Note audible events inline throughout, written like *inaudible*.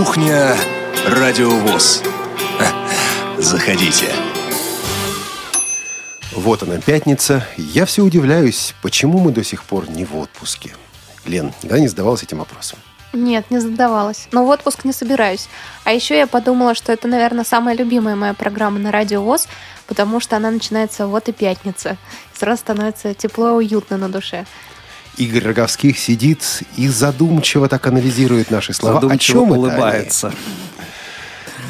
Кухня Радиовоз. *laughs* Заходите. Вот она, пятница. Я все удивляюсь, почему мы до сих пор не в отпуске. Лен, никогда не задавалась этим вопросом? Нет, не задавалась. Но в отпуск не собираюсь. А еще я подумала, что это, наверное, самая любимая моя программа на Радио ВОЗ, потому что она начинается вот и пятница. Сразу становится тепло и уютно на душе. Игорь Роговских сидит и задумчиво так анализирует наши слова. Задумчиво О чем улыбается. Это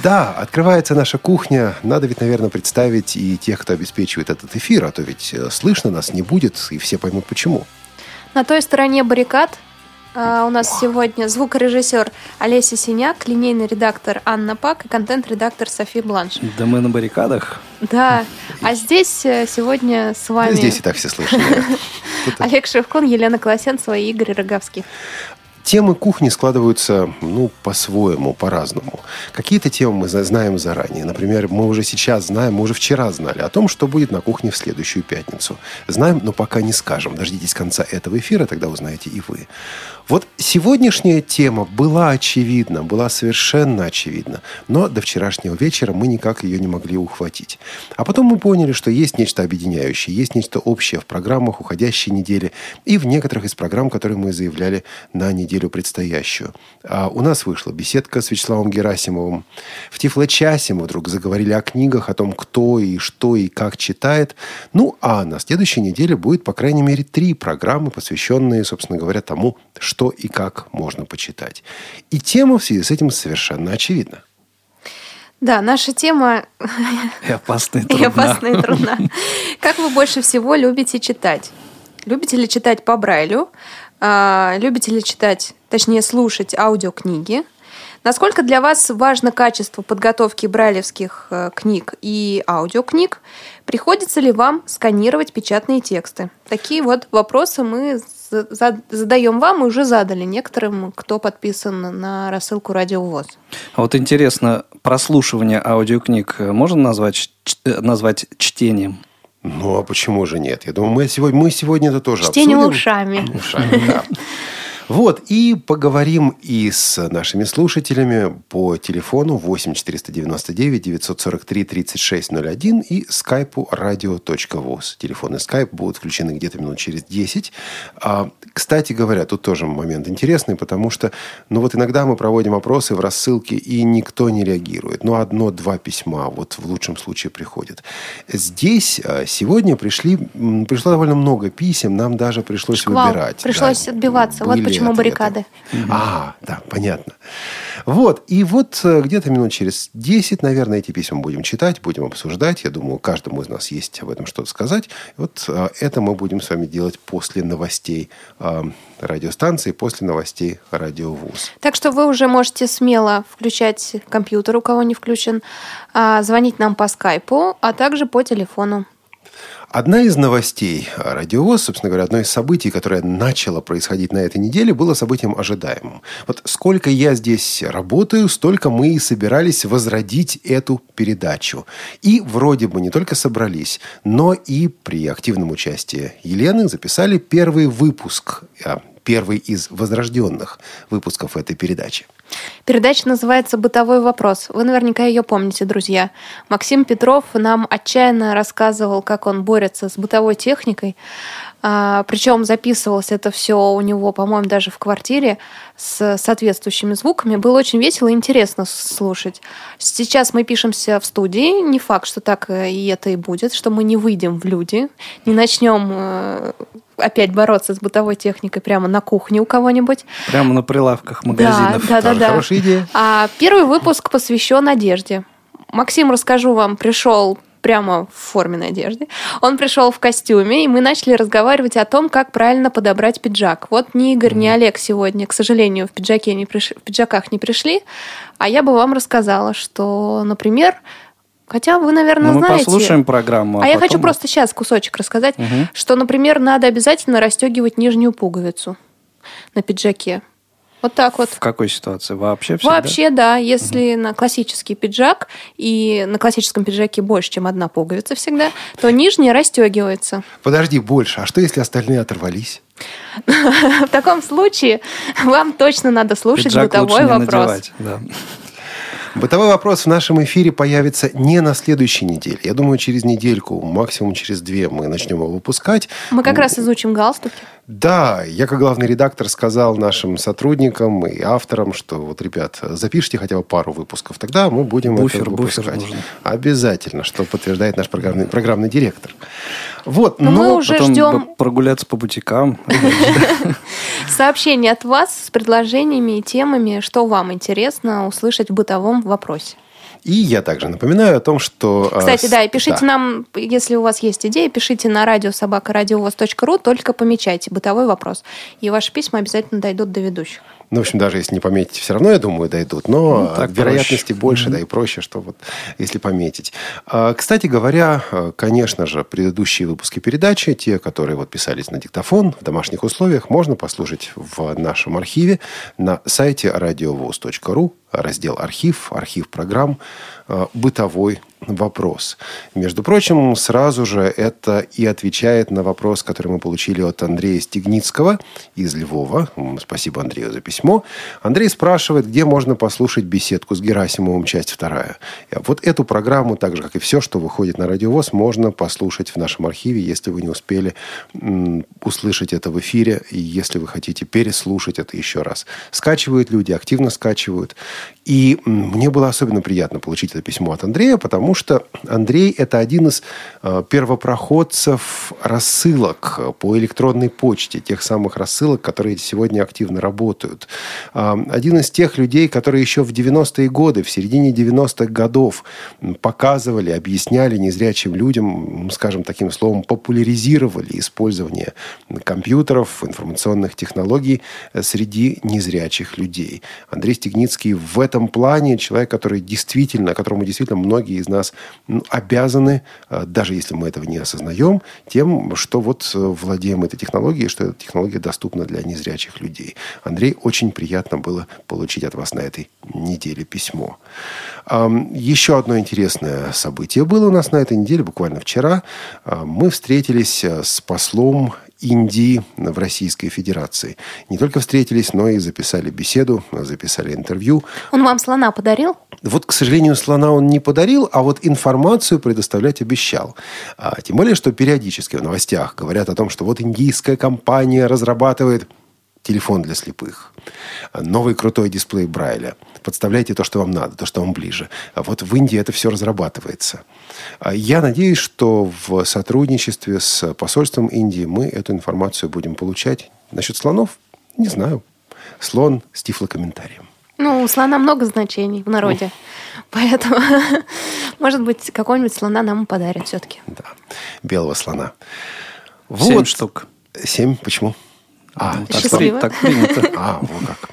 да, открывается наша кухня. Надо ведь, наверное, представить и тех, кто обеспечивает этот эфир, а то ведь э, слышно нас не будет, и все поймут почему. На той стороне баррикад а, у нас сегодня звукорежиссер Олеся Синяк, линейный редактор Анна Пак и контент-редактор Софи Бланш. Да мы на баррикадах. Да, а здесь э, сегодня с вами... Здесь и так все слышно. *laughs* Олег Шевкун, Елена Колосенцева и Игорь Роговский. Темы кухни складываются, ну, по-своему, по-разному. Какие-то темы мы знаем заранее. Например, мы уже сейчас знаем, мы уже вчера знали о том, что будет на кухне в следующую пятницу. Знаем, но пока не скажем. Дождитесь конца этого эфира, тогда узнаете и вы. Вот сегодняшняя тема была очевидна, была совершенно очевидна, но до вчерашнего вечера мы никак ее не могли ухватить. А потом мы поняли, что есть нечто объединяющее, есть нечто общее в программах уходящей недели и в некоторых из программ, которые мы заявляли на неделю предстоящую. А у нас вышла беседка с Вячеславом Герасимовым. В Тифло-часе мы вдруг заговорили о книгах, о том, кто и что и как читает. Ну, а на следующей неделе будет, по крайней мере, три программы, посвященные, собственно говоря, тому, что что и как можно почитать. И тема в связи с этим совершенно очевидна. Да, наша тема... *laughs* И опасная *laughs* и трудна. И опасная и трудна. *laughs* Как вы больше всего любите читать? Любите ли читать по Брайлю? А, любите ли читать, точнее, слушать аудиокниги? Насколько для вас важно качество подготовки брайлевских э, книг и аудиокниг? Приходится ли вам сканировать печатные тексты? Такие вот вопросы мы задаем вам и уже задали некоторым, кто подписан на рассылку Радио ВОЗ. А вот интересно, прослушивание аудиокниг можно назвать, э, назвать чтением? Ну, а почему же нет? Я думаю, мы сегодня, мы сегодня это тоже Чтение обсудим. ушами. Ушами, да. *laughs* Вот, и поговорим и с нашими слушателями по телефону 8 499 943 3601 и скайпу radio.voz. Телефон и скайп будут включены где-то минут через 10. А, кстати говоря, тут тоже момент интересный, потому что, ну вот иногда мы проводим опросы в рассылке, и никто не реагирует. Ну, одно-два письма вот в лучшем случае приходят. Здесь а, сегодня пришли, пришло довольно много писем, нам даже пришлось Шквал. выбирать. Пришлось да. отбиваться. Вот почему Почему баррикады? А, да, понятно. Вот, и вот э, где-то минут через 10, наверное, эти письма будем читать, будем обсуждать. Я думаю, каждому из нас есть об этом что-то сказать. Вот э, это мы будем с вами делать после новостей э, радиостанции, после новостей радиовуз. Так что вы уже можете смело включать компьютер, у кого не включен, а, звонить нам по скайпу, а также по телефону. Одна из новостей радиовоз, собственно говоря, одно из событий, которое начало происходить на этой неделе, было событием ожидаемым. Вот сколько я здесь работаю, столько мы и собирались возродить эту передачу. И вроде бы не только собрались, но и при активном участии Елены записали первый выпуск а, первый из возрожденных выпусков этой передачи. Передача называется «Бытовой вопрос». Вы наверняка ее помните, друзья. Максим Петров нам отчаянно рассказывал, как он борется с бытовой техникой. А, причем записывалось это все у него, по-моему, даже в квартире с соответствующими звуками. Было очень весело и интересно слушать. Сейчас мы пишемся в студии. Не факт, что так и это и будет, что мы не выйдем в люди, не начнем э, опять бороться с бытовой техникой прямо на кухне у кого-нибудь. Прямо на прилавках магазинов. Да, да, да. да. Хорошая идея. А первый выпуск посвящен одежде. Максим, расскажу вам, пришел прямо в форменной одежде. Он пришел в костюме, и мы начали разговаривать о том, как правильно подобрать пиджак. Вот ни Игорь, ни Олег сегодня, к сожалению, в, пиджаке не приш... в пиджаках не пришли, а я бы вам рассказала, что, например, Хотя вы, наверное, ну, мы знаете. послушаем программу. А, а я хочу просто сейчас кусочек рассказать, угу. что, например, надо обязательно расстегивать нижнюю пуговицу на пиджаке. Вот так вот. В какой ситуации? Вообще всегда? Вообще, да. Если угу. на классический пиджак, и на классическом пиджаке больше, чем одна пуговица всегда, то нижняя расстегивается. Подожди, больше. А что, если остальные оторвались? *laughs* В таком случае вам точно надо слушать Пиджак бытовой лучше не вопрос. Бытовой вопрос в нашем эфире появится не на следующей неделе. Я думаю, через недельку, максимум через две мы начнем его выпускать. Мы как раз изучим галстуки. Да, я как главный редактор сказал нашим сотрудникам и авторам, что вот, ребят, запишите хотя бы пару выпусков, тогда мы будем Буфер, это буфер выпускать. нужен. Обязательно, что подтверждает наш программный, программный директор. Вот, Но мы уже Потом ждем прогуляться по бутикам. *laughs* сообщений от вас с предложениями и темами, что вам интересно услышать в бытовом вопросе. И я также напоминаю о том, что... э, Кстати, да, и пишите нам, если у вас есть идеи, пишите на радиособакарадиовоз.ру, только помечайте бытовой вопрос. И ваши письма обязательно дойдут до ведущих. Ну, в общем, даже если не пометите, все равно, я думаю, дойдут. Но Ну, так вероятности проще. больше, да, и проще, что вот если пометить. А, Кстати говоря, э, конечно же, предыдущие выпуски передачи, те, которые вот писались на диктофон в домашних условиях, можно послушать в нашем архиве на сайте радиовоз.ру, раздел «Архив», архив программ «Бытовой вопрос». Между прочим, сразу же это и отвечает на вопрос, который мы получили от Андрея Стегницкого из Львова. Спасибо Андрею за письмо. Андрей спрашивает, где можно послушать беседку с Герасимовым, часть вторая. И Вот эту программу, так же, как и все, что выходит на Радиовоз, можно послушать в нашем архиве, если вы не успели услышать это в эфире, и если вы хотите переслушать это еще раз. Скачивают люди, активно скачивают. И мне было особенно приятно получить это письмо от Андрея, потому что Андрей – это один из э, первопроходцев рассылок э, по электронной почте, тех самых рассылок, которые сегодня активно работают. Один из тех людей, которые еще в 90-е годы, в середине 90-х годов показывали, объясняли незрячим людям, скажем таким словом, популяризировали использование компьютеров, информационных технологий э, среди незрячих людей. Андрей Стегницкий в этом плане человек, который действительно, которому действительно многие из нас обязаны, э, даже если мы этого не осознаем, тем, что вот э, владеем этой технологией, что эта технология доступна для незрячих людей. Андрей, очень приятно было получить от вас на этой неделе письмо. Еще одно интересное событие было у нас на этой неделе, буквально вчера. А, Мы встретились э, с послом Индии в Российской Федерации. Не только встретились, но и записали беседу, записали интервью. Он вам слона подарил? Вот, к сожалению, слона он не подарил, а вот информацию предоставлять обещал. А, тем более, что периодически в новостях говорят о том, что вот индийская компания разрабатывает телефон для слепых, новый крутой дисплей Брайля. Подставляйте то, что вам надо, то, что вам ближе. А вот в Индии это все разрабатывается. А Я надеюсь, что в сотрудничестве с посольством Индии мы эту информацию будем получать. Насчет слонов? Не знаю. Слон с тифлокомментарием. Ну, у слона много значений в народе. Поэтому, *laughs* может быть, какого-нибудь слона нам подарят все-таки. Да. Белого слона. Семь штук. Семь? Почему? А, так, Счастливо. так принято. а, вот как.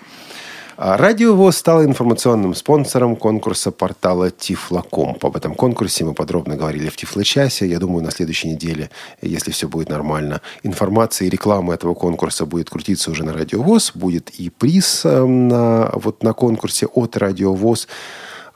А, Радио ВОЗ стало информационным спонсором конкурса портала Тифлокомп. Об этом конкурсе мы подробно говорили в Тифлочасе. Я думаю, на следующей неделе, если все будет нормально, информация и реклама этого конкурса будет крутиться уже на Радио ВОЗ. Будет и приз э, на, вот на конкурсе от Радио ВОЗ.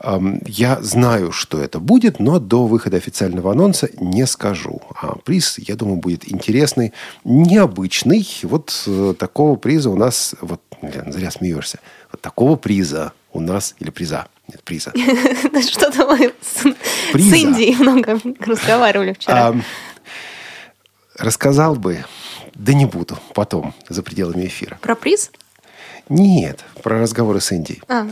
Я знаю, что это будет, но до выхода официального анонса не скажу. А приз, я думаю, будет интересный, необычный. Вот э, такого приза у нас... Вот, Лен, зря смеешься. Вот такого приза у нас... Или приза. Нет, приза. *laughs* Что-то мы с. Индией много разговаривали вчера. Рассказал бы, да не буду, потом, за пределами эфира. Про приз? Нет, про разговоры с Индией. А,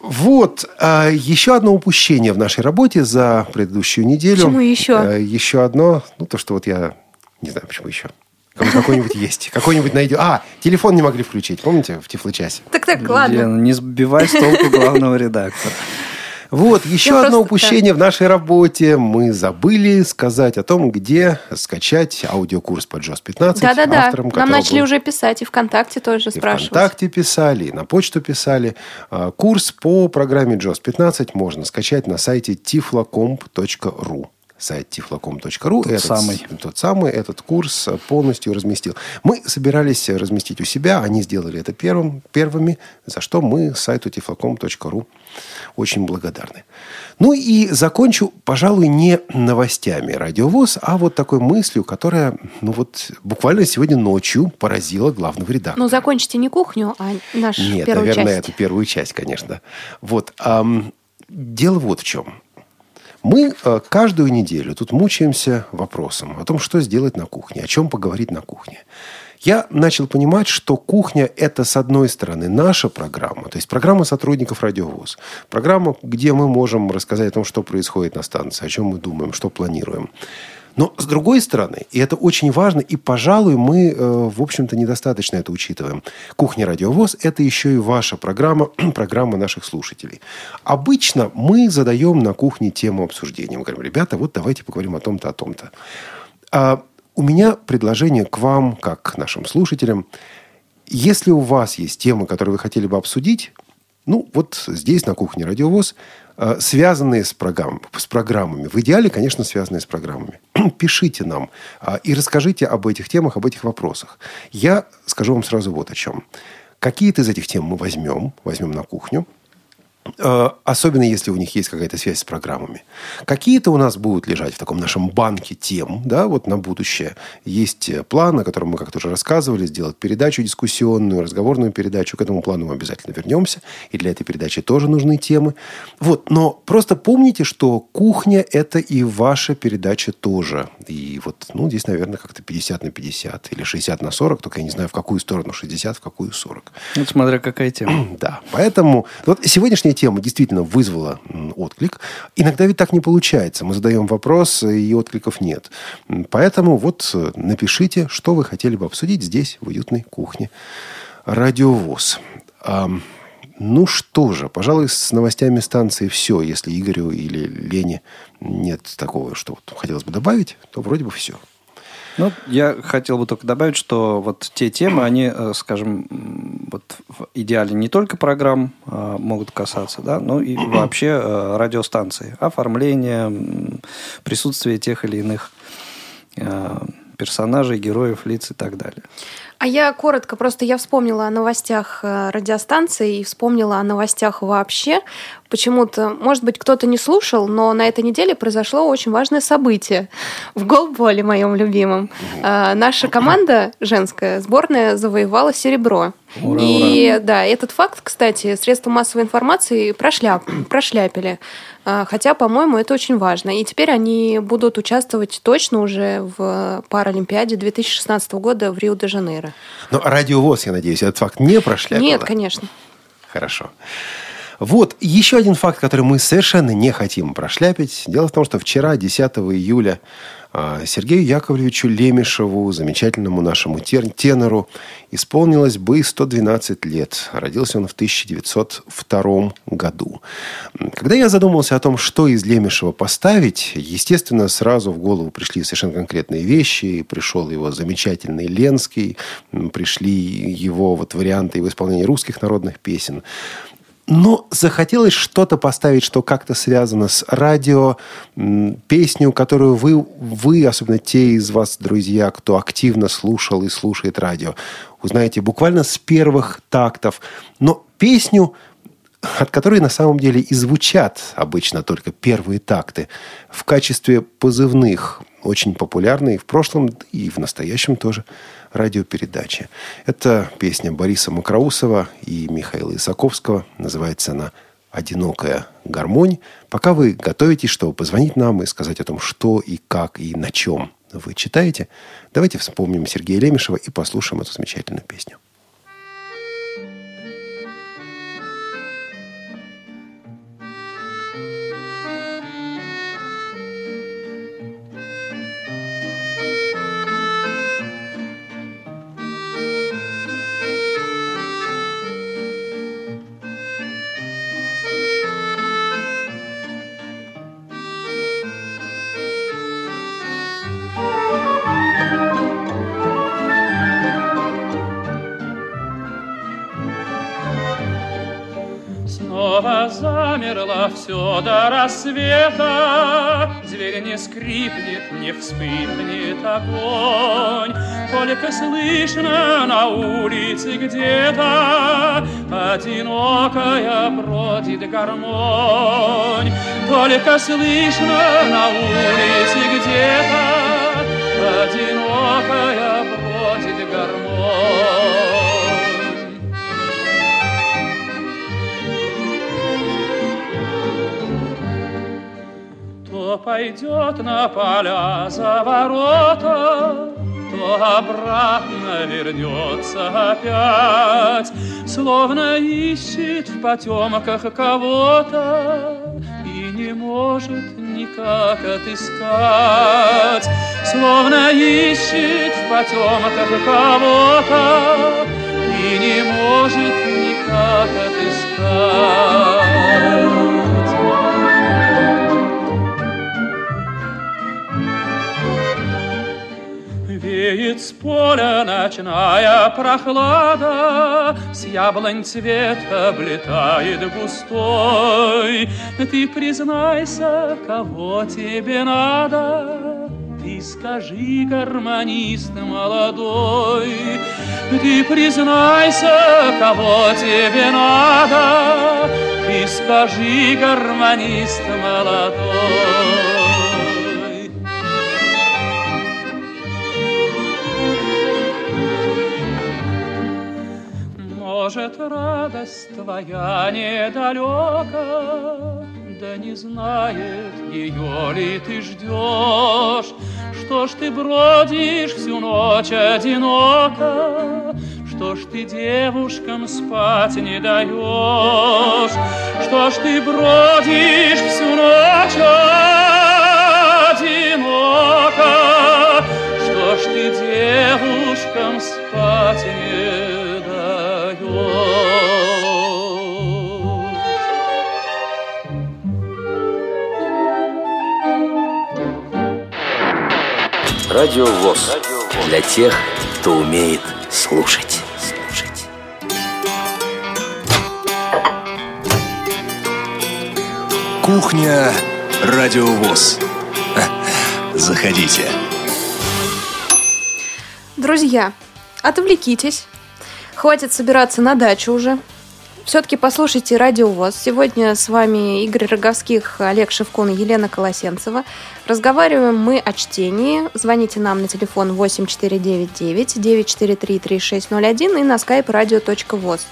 Вот, а, еще одно упущение в нашей работе за предыдущую неделю. Почему еще? А, Еще одно, ну, то, что вот я не знаю, почему еще. Какой-нибудь есть. Какой-нибудь найдем. А, телефон не могли включить, помните, в Тифлочасе? так, так, ладно. Лена, не сбивай с толку главного редактора. Вот, еще Я одно просто- упущение в нашей работе. Мы забыли сказать о том, где скачать аудиокурс по JOS 15. Да-да-да. Нам начали был уже писать, и ВКонтакте тоже И спрашивать. ВКонтакте писали, и на почту писали. А, Курс по программе JOS 15 можно скачать на сайте tiflocomp.ru. сайт tiflocom.ru. Тот этот, самый. Тот самый, этот курс полностью разместил. Мы собирались разместить у себя, они сделали это первым, первыми, за что мы сайту tiflocom.ru очень благодарны. Ну и закончу, пожалуй, не новостями радиовоз, а вот такой мыслью, которая, ну вот, буквально сегодня ночью поразила главного редактора. Ну, закончите не кухню, а наш Нет, первую наверное, часть. эту первую часть, конечно. Вот. ам, дело вот в чем. Мы э, каждую неделю тут мучаемся вопросом о том, что сделать на кухне, о чем поговорить на кухне. Я начал понимать, что кухня – это, с одной стороны, наша программа, то есть программа сотрудников радиовоз. Программа, где мы можем рассказать о том, что происходит на станции, о чем мы думаем, что планируем. Но с другой стороны, и это очень важно, и, пожалуй, мы, э, в общем-то, недостаточно это учитываем. Кухня Радиовоз – это еще и ваша программа, *clears throat* программа наших слушателей. Обычно мы задаем на кухне тему обсуждения. Мы говорим, ребята, вот давайте поговорим о том-то, о том-то. А у меня предложение к вам, как к нашим слушателям. Если у вас есть темы, которые вы хотели бы обсудить, ну, вот здесь, на кухне Радиовоз, связанные с, программ, с программами. В идеале, конечно, связанные с программами. *clears throat* Пишите нам а, и расскажите об этих темах, об этих вопросах. Я скажу вам сразу вот о чем. Какие-то из этих тем мы возьмем, возьмем на кухню, Э, Особенно, если у них есть какая-то связь с программами. Какие-то у нас будут лежать в таком нашем банке тем, да, вот на будущее. Есть э, план, о котором мы как-то уже рассказывали, сделать передачу дискуссионную, разговорную передачу. К этому плану мы обязательно вернемся. И для этой передачи тоже нужны темы. Вот, но просто помните, что кухня – это и ваша передача тоже. И вот, ну, здесь, наверное, как-то 50 на 50 или 60 на 40, только я не знаю, в какую сторону 60, в какую 40. Ну, смотря какая тема. *clears throat* Да, поэтому вот сегодняшняя тема действительно вызвала отклик. Иногда ведь так не получается. Мы задаем вопрос, и откликов нет. Поэтому вот э, напишите, что вы хотели бы обсудить здесь, в уютной кухне. Радиовоз. Ну что же, пожалуй, с новостями станции все. Если Игорю или Лене нет такого, что вот хотелось бы добавить, то вроде бы все. Ну, я хотел бы только добавить, что вот те темы, они, э, скажем, вот в идеале не только программ э, могут касаться, да, но и *clears throat* вообще э, радиостанции, оформление, присутствие тех или иных э, персонажей, героев, лиц и так далее. А я коротко, просто я вспомнила о новостях э, радиостанции и вспомнила о новостях вообще. Почему-то, может быть, кто-то не слушал, но на этой неделе произошло очень важное событие в голболе моем любимом. Э, Наша команда женская, сборная, завоевала серебро. Ура, и да, этот факт, кстати, средства массовой информации прошляп, прошляпили. А, Хотя, по-моему, это очень важно. И теперь они будут участвовать точно уже в Паралимпиаде 2016 года в Рио-де-Жанейро. Но радиовоз, я надеюсь, этот факт не прошляпила? Нет, конечно. Хорошо. Вот еще один факт, который мы совершенно не хотим прошляпить. Дело в том, что вчера, 10 июля, Сергею Яковлевичу Лемешеву, замечательному нашему тенору, исполнилось бы 112 лет. Родился он в 1902 году. Когда я задумался о том, что из Лемешева поставить, естественно, сразу в голову пришли совершенно конкретные вещи. Пришел его замечательный Ленский, пришли его вот варианты в исполнении русских народных песен. Но захотелось что-то поставить, что как-то связано с радио, песню, которую вы, вы, особенно те из вас, друзья, кто активно слушал и слушает радио, узнаете буквально с первых тактов. Но песню, от которой на самом деле и звучат обычно только первые такты, в качестве позывных, очень популярной и в прошлом, и в настоящем тоже радиопередачи. Это песня Бориса Макроусова и Михаила Исаковского. Называется она «Одинокая гармонь». Пока вы готовитесь, чтобы позвонить нам и сказать о том, что и как и на чем вы читаете, давайте вспомним Сергея Лемешева и послушаем эту замечательную песню. Рассвета. Зверь не скрипнет, не вспыхнет огонь, Только слышно на улице где-то Одинокая бродит гармонь. Только слышно на улице где-то Одинокая бродит гармонь. Пойдет на поля за ворота, то обратно вернется опять, Словно ищет в потемках кого-то И не может никак отыскать. Словно ищет в потемках кого-то И не может никак отыскать. Веет с поля ночная прохлада, С яблонь цвет облетает густой. Ты признайся, кого тебе надо, Ты скажи, гармонист молодой. Ты признайся, кого тебе надо, Ты скажи, гармонист молодой. Может, радость твоя недалека, Да не знает, ее ли ты ждешь. Что ж ты бродишь всю ночь одиноко, Что ж ты девушкам спать не даешь? Что ж ты бродишь всю ночь одиноко, Что ж ты девушкам спать не Радио ВОЗ. Для тех, кто умеет слушать. слушать. Кухня Радио ВОЗ. Заходите. Друзья, отвлекитесь. Хватит собираться на дачу уже. Все-таки послушайте Радио ВОЗ. Сегодня с вами Игорь Роговских, Олег Шевкун и Елена Колосенцева. Разговариваем мы о чтении. Звоните нам на телефон 8499-943-3601 и на skype radio.voz.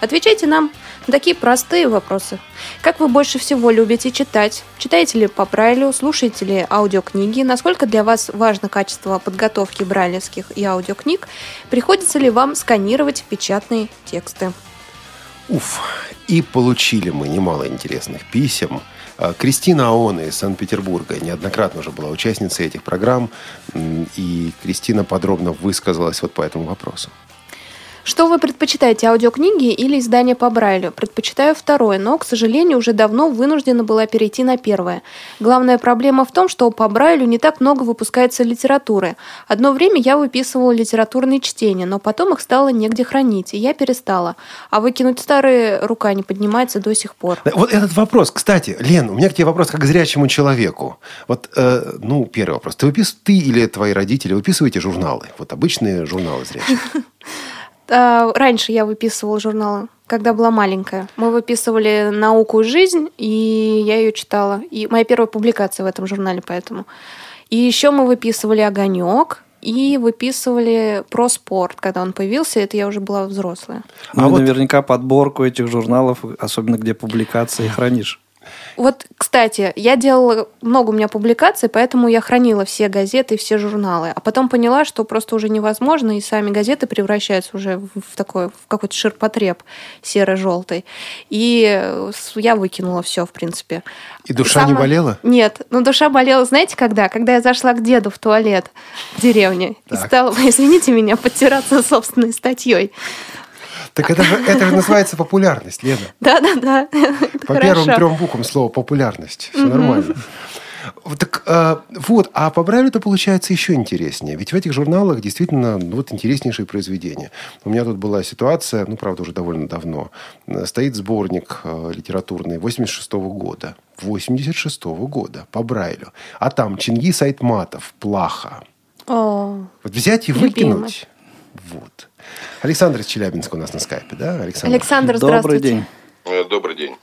Отвечайте нам на такие простые вопросы. Как вы больше всего любите читать? Читаете ли по Брайлю? Слушаете ли аудиокниги? Насколько для вас важно качество подготовки брайлевских и аудиокниг? Приходится ли вам сканировать печатные тексты? Уф, и получили мы немало интересных писем. А, Кристина Аона из Санкт-Петербурга неоднократно уже была участницей этих программ, и Кристина подробно высказалась вот по этому вопросу. Что вы предпочитаете, аудиокниги или издания по Брайлю? Предпочитаю второе, но, к сожалению, уже давно вынуждена была перейти на первое. Главная проблема в том, что по Брайлю не так много выпускается литературы. Одно время я выписывала литературные чтения, но потом их стало негде хранить, и я перестала. А выкинуть старые рука не поднимается до сих пор. Вот этот вопрос, кстати, Лен, у меня к тебе вопрос как к зрячему человеку. Вот, э, ну, первый вопрос. Ты, выпис... ты или твои родители выписываете журналы? Вот обычные журналы зрячих. *laughs* А, раньше я выписывала журналы, когда была маленькая. Мы выписывали «Науку и жизнь», и я ее читала. И моя первая публикация в этом журнале, поэтому. И еще мы выписывали «Огонек», и выписывали про спорт, когда он появился, это я уже была взрослая. Ну, а вот... наверняка подборку этих журналов, особенно где публикации, хранишь. Вот, кстати, я делала много у меня публикаций, поэтому я хранила все газеты, все журналы. А потом поняла, что просто уже невозможно, и сами газеты превращаются уже в такой, в какой-то ширпотреб серо-желтый. И я выкинула все, в принципе. И душа Самое... не болела? Нет, ну душа болела, знаете, когда? Когда я зашла к деду в туалет в деревне и стала, *laughs* извините меня, подтираться собственной статьей. Так это же, это же называется популярность, Лена. *laughs* Да, да, да. По первым трем буквам слова популярность. Все нормально. Так э, вот, а по Брайлю это получается еще интереснее. Ведь в этих журналах действительно ну, вот интереснейшие произведения. У меня тут была ситуация, ну, правда, уже довольно давно. Стоит сборник э, литературный 86 -го года. 86 -го года по Брайлю. А там Чингис Айтматов, Плаха. О, Вот взять и Любимый. выкинуть. Вот. Александр из Челябинска у нас на скайпе, да? Александр. Александр, Добрый день. Э, Добрый день.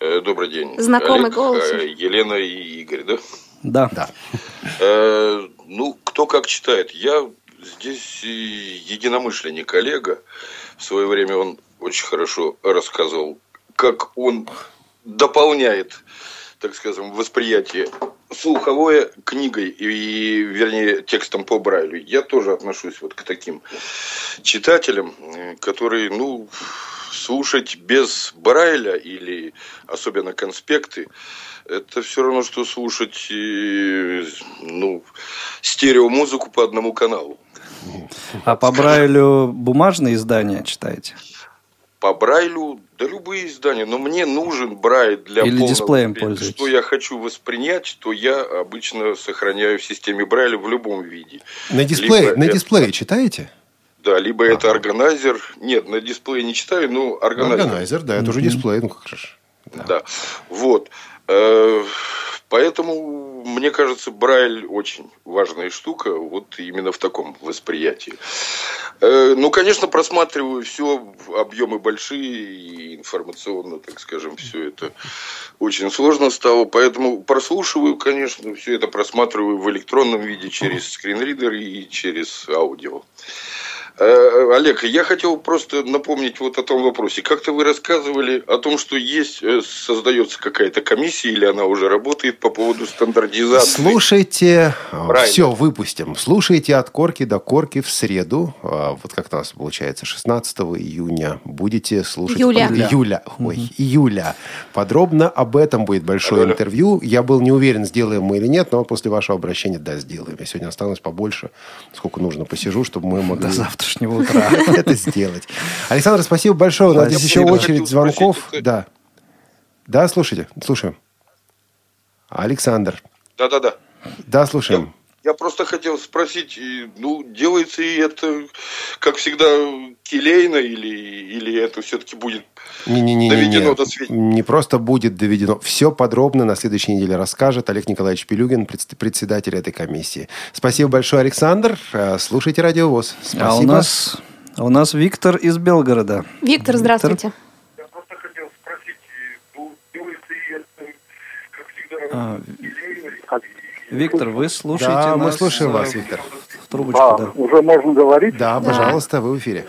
Э, Добрый день. Знакомый Олег, голос. э, Елена и Игорь, да? Да. Да. Э, Ну, кто как читает. Я здесь единомышленник коллега. В свое время он очень хорошо рассказывал, как он дополняет, так скажем, восприятие слуховое книгой и, вернее, текстом по Брайлю. Я тоже отношусь вот к таким читателям, которые, ну, слушать без Брайля или особенно конспекты, это все равно, что слушать, э, ну, стереомузыку по одному каналу. А по Брайлю бумажные издания читаете? По Брайлю, да любые издания, но мне нужен Брайль для Или полного дисплеем пользуетесь? Что я хочу воспринять, то я обычно сохраняю в системе Брайля в любом виде. На дисплее, Либо на это- дисплее читаете? Да, либо это органайзер. Нет, на дисплее не читаю, но органайзер. Органайзер, да, это уже дисплей. Ну, как же. ж. Да. Вот. Э, Поэтому, мне кажется, Брайль очень важная штука, вот именно в таком восприятии. Э, Ну, конечно, просматриваю все, объемы большие, и информационно, так скажем, все это очень сложно стало, поэтому прослушиваю, конечно, все это просматриваю в электронном виде через скринридер и через аудио. Э, Олег, я хотел просто напомнить вот о том вопросе. Как-то вы рассказывали о том, что есть, э, создается какая-то комиссия, или она уже работает по поводу стандартизации. Слушайте, Правильно. все, выпустим. Слушайте от корки до корки в среду. Вот как у нас получается, 16 июня. Будете слушать... Июля. под- Июля. Ой, июля. Подробно об этом будет большое Ага. интервью. Я был не уверен, сделаем мы или нет, но после вашего обращения, да, сделаем. Я сегодня останусь побольше, сколько нужно посижу, чтобы мы могли... До завтрашнего утра. *laughs* это сделать. Александр, спасибо большое. У нас здесь еще очередь звонков. спросить, Да. Да, слушайте, слушаем. Александр. Да-да-да. Да, слушаем. Я просто хотел спросить, ну, делается и это, как всегда, келейно, или, или это все-таки будет Не-не-не. доведено до сведения? Не просто будет доведено. Все подробно на следующей неделе расскажет Олег Николаевич Пилюгин, предс- председатель этой комиссии. Спасибо большое, Александр. Э, Слушайте Радио ВОЗ. Спасибо. А у нас, у нас Виктор из Белгорода. Виктор, здравствуйте. Я просто хотел спросить, ну, делается и это, как всегда, А, Виктор, вы слушаете Да, мы нас, слушаем э, вас, Виктор. В трубочку, А, да. уже можно говорить? Да, пожалуйста, вы в эфире.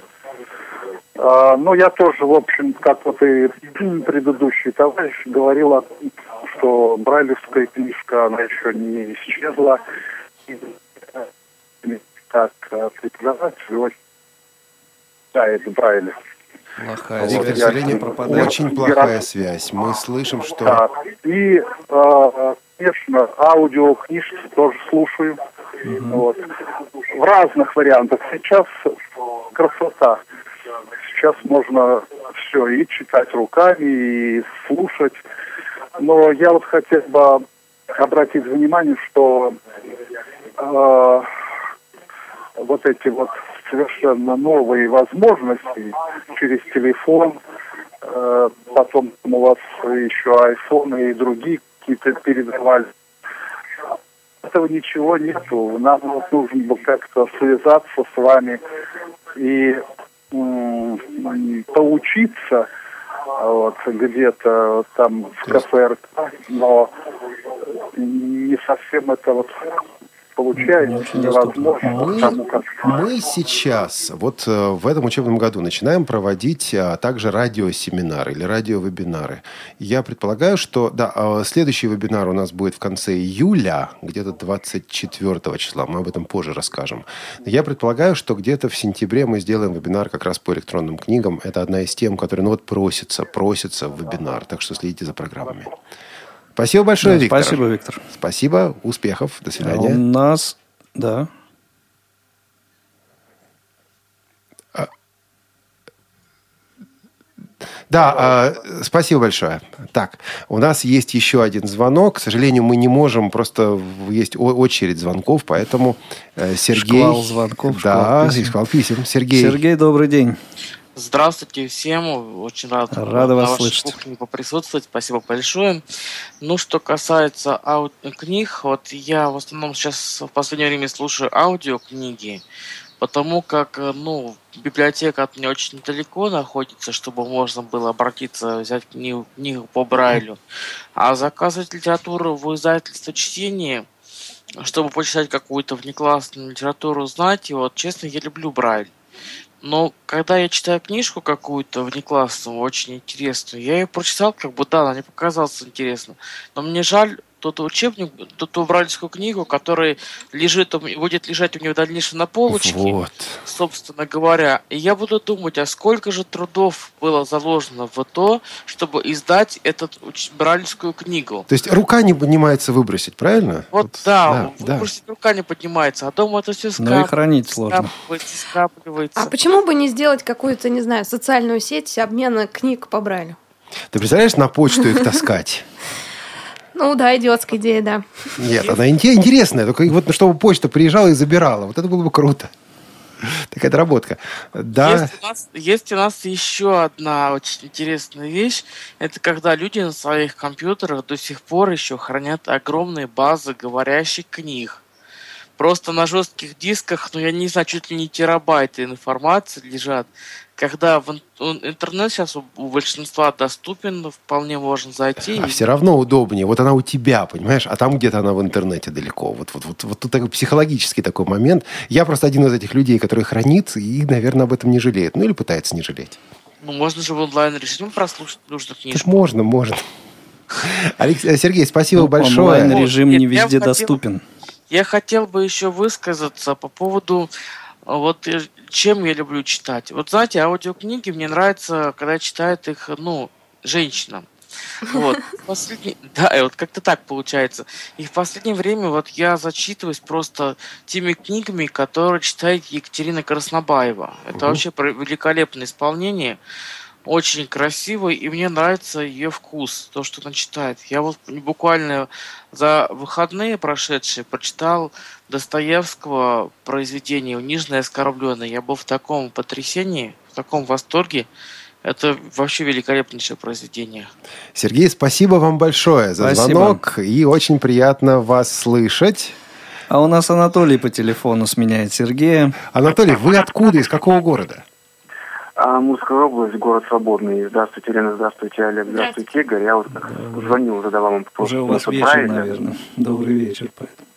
А, ну, я тоже, в общем, как вот и *clears throat* предыдущий товарищ говорил, о том, что брайлевская книжка, она еще не исчезла. И, э, как э, преподаватель очень читает Брайля. Плохая Виктор, связь. к сожалению, пропадает. очень плохая связь. Мы слышим, что... Да. И, э, конечно, аудиокнижки тоже слушаю. Вот. В разных вариантах. Сейчас красота. Сейчас можно все и читать руками, и слушать. Но я вот хотел бы обратить внимание, что э, вот эти вот совершенно новые возможности через телефон, э, потом у вас еще айфоны и другие какие-то передавали. Этого ничего нету. Нам вот нужно было как-то связаться с вами и м, поучиться вот, где-то там в кафе но не совсем это вот невозможно, Мы, как мы сейчас, вот э, в этом учебном году, начинаем проводить а, также радиосеминары или радиовебинары. Я предполагаю, что да, а, следующий вебинар у нас будет в конце июля, где-то 24 числа. Мы об этом позже расскажем. Я предполагаю, что где-то в сентябре мы сделаем вебинар как раз по электронным книгам. Это одна из тем, которая ну, вот просится, просится в вебинар. Так что следите за программами. Спасибо большое, Да, Виктор. Спасибо, Виктор. Спасибо, успехов, до А свидания. у нас, да. Да, а, спасибо большое. Так, у нас есть еще один звонок. К сожалению, мы не можем, просто есть очередь звонков, поэтому э, Сергей... Шквал звонков, Да, шквал писем. Сергей. Сергей, добрый день. Здравствуйте всем, очень рад Рада на вас вашей слышать. кухне поприсутствовать, спасибо большое. Ну, что касается аудиокниг, вот я в основном сейчас в последнее время слушаю аудиокниги, потому как, ну, библиотека от меня очень далеко находится, чтобы можно было обратиться, взять книгу, книгу по Брайлю. А заказывать литературу в издательство чтения, чтобы почитать какую-то внеклассную литературу, знать, и вот, честно, я люблю Брайль. Но когда я читаю книжку какую-то внеклассную, очень интересную, я ее прочитал, как бы, да, она мне показалась интересно. Но мне жаль тот учебник, ту брайлевскую книгу, которая лежит, будет лежать у меня в дальнейшем на полочке, Вот. собственно говоря. И я буду думать, а сколько же трудов было заложено в то, чтобы издать эту брайлевскую книгу. То есть рука не поднимается выбросить, правильно? Вот, да, да, да. выбросить рука не поднимается, а дома это все Ну и хранить сложно. скапливается, скапливается. А почему бы не сделать какую-то, не знаю, социальную сеть обмена книг по Брайлю? Ты представляешь, на почту их таскать? *laughs* Ну да, идиотская идея, да. Нет, она инте- интересная, только вот чтобы почта приезжала и забирала. Вот это было бы круто. Такая доработка. Да, Есть у, нас, есть у нас еще одна очень интересная вещь. Это когда люди на своих компьютерах до сих пор еще хранят огромные базы говорящих книг. Просто на жестких дисках, ну я не знаю, чуть ли не терабайты информации лежат. Когда в интернет сейчас у, большинства доступен, вполне можно зайти. а и- все равно удобнее. Вот она у тебя, понимаешь, а там где-то она в интернете далеко. Вот, вот, вот, вот тут такой психологический такой момент. Я просто один из этих людей, который хранит и, наверное, об этом не жалеет. Ну, или пытается не жалеть. Ну, можно же в онлайн режиме прослушать нужную Так книжку. можно, можно. *laughs* Алекс- э, Сергей, спасибо Ну, большое. Онлайн-режим не я везде хотел- доступен. Я хотел бы еще высказаться по поводу а, вот э, чем я люблю читать. Вот знаете, аудиокниги мне нравится, когда читает их, ну, женщина. Вот. *laughs* Последний- Да, и вот как-то так получается. И в последнее время вот я зачитываюсь просто теми книгами, которые читает Екатерина Краснобаева. Это вообще про- великолепное исполнение. Очень красивый, и мне нравится ее вкус, то, что она читает. Я вот буквально за выходные прошедшие прочитал Достоевского произведение «Униженное и оскорбленное». Я был в таком потрясении, в таком восторге. Это вообще великолепнейшее произведение. Сергей, спасибо вам большое за Спасибо. звонок. И очень приятно вас слышать. А у нас Анатолий по телефону сменяет Сергея. Анатолий, вы откуда, из какого города? А, Мурская область, город Свободный. Здравствуйте, Елена, здравствуйте, Олег, здравствуйте, Игорь. Я вот звонил, задавал вам вопрос. Уже у вас насчет вечер, Брайля. наверное. Добрый вечер. поэтому.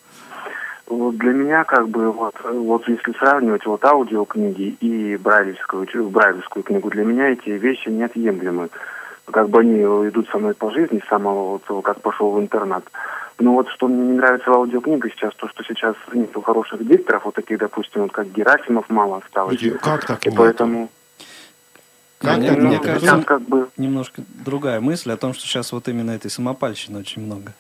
Вот для меня, как бы, вот, вот если сравнивать вот аудиокниги и брайлевскую, чу- брайлевскую книгу, для меня эти вещи неотъемлемы. Как бы они идут со мной по жизни, с самого вот, как пошел в интернат. Но вот что мне не нравится в аудиокнигах сейчас, то, что сейчас нету хороших дикторов, вот таких, допустим, вот как Герасимов мало осталось. Как так И нет? поэтому... Как Мне- так мне кажется, сейчас как бы... Немножко другая мысль о том, что сейчас вот именно этой самопальщины очень много.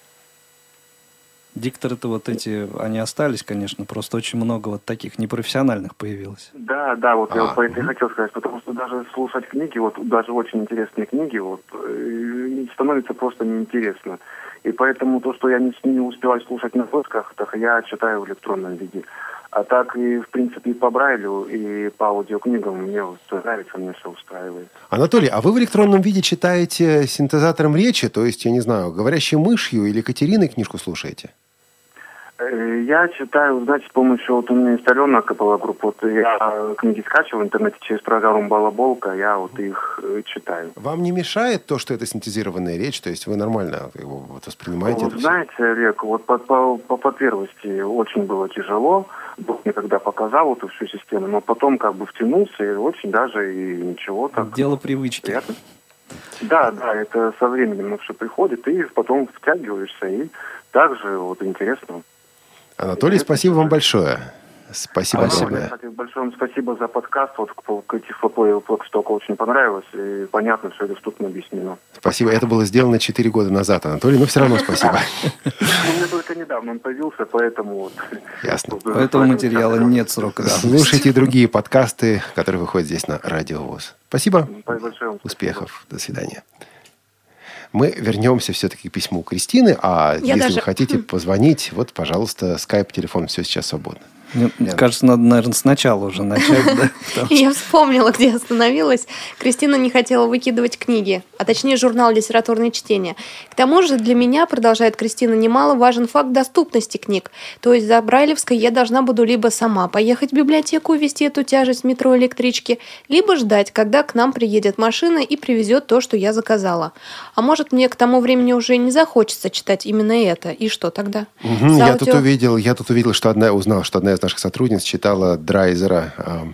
Дикторы-то вот эти, они остались, конечно, просто очень много вот таких непрофессиональных появилось. Да, да, вот я А, вот по это и хотел сказать, потому что даже слушать книги, вот даже очень интересные книги, вот э, становится просто неинтересно. И поэтому то, что я не, не успеваю слушать на досках, так я читаю в электронном виде. А так и, в принципе, и по Брайлю, и по аудиокнигам мне вот нравится, мне все устраивает. Анатолий, а вы в электронном виде читаете синтезатором речи, то есть, я не знаю, говорящей мышью или Катериной книжку слушаете? Э, Я читаю, знаете, с помощью, вот у меня есть Алена Капала группа, вот я книги скачиваю в интернете через программу Балаболка, я вот их э, читаю. Вам не мешает то, что это синтезированная речь? То есть вы нормально вот воспринимаете Вот знаете, Олег, вот по, по, по, по первости очень было тяжело. Бог мне когда показал эту всю систему, но потом как бы втянулся, и очень даже и ничего так. Дело привычки. Приятно. Да, да, это со временем все приходит, и потом втягиваешься, и также вот интересно. Анатолий, спасибо вам большое. Спасибо, Огромное, кстати, большое вам спасибо за подкаст. Вот Катифлопой Плокстока очень понравилось. И понятно, все доступно объяснено. Спасибо. Это было сделано 4 года назад, Анатолий, но все равно спасибо. *laughs* Ну, у меня только недавно он появился, поэтому вот. Ясно. Вот, У этого э, материала нет срока. Слушайте другие подкасты, которые выходят здесь на Радио ВОЗ. Спасибо. Большое. Успехов. До свидания. Мы вернемся все-таки к письму Кристины, а Я если даже- вы хотите позвонить, вот, пожалуйста, скайп, телефон, все сейчас свободно. Мне мне кажется, надо, наверное, сначала уже начать. да, *laughs* *laughs* я вспомнила, где остановилась. Кристина не хотела выкидывать книги, а точнее журнал «Литературное чтение». К тому же для меня, продолжает Кристина, немало важен факт доступности книг. То есть за Брайлевской я должна буду либо сама поехать в библиотеку и вести эту тяжесть в метро электрички, либо ждать, когда к нам приедет машина и привезет то, что я заказала. А может, мне к тому времени уже не захочется читать именно это. И что тогда? Я тут увидел, я тут увидел, что одна узнал, что одна из наших сотрудниц читала Драйзера, э,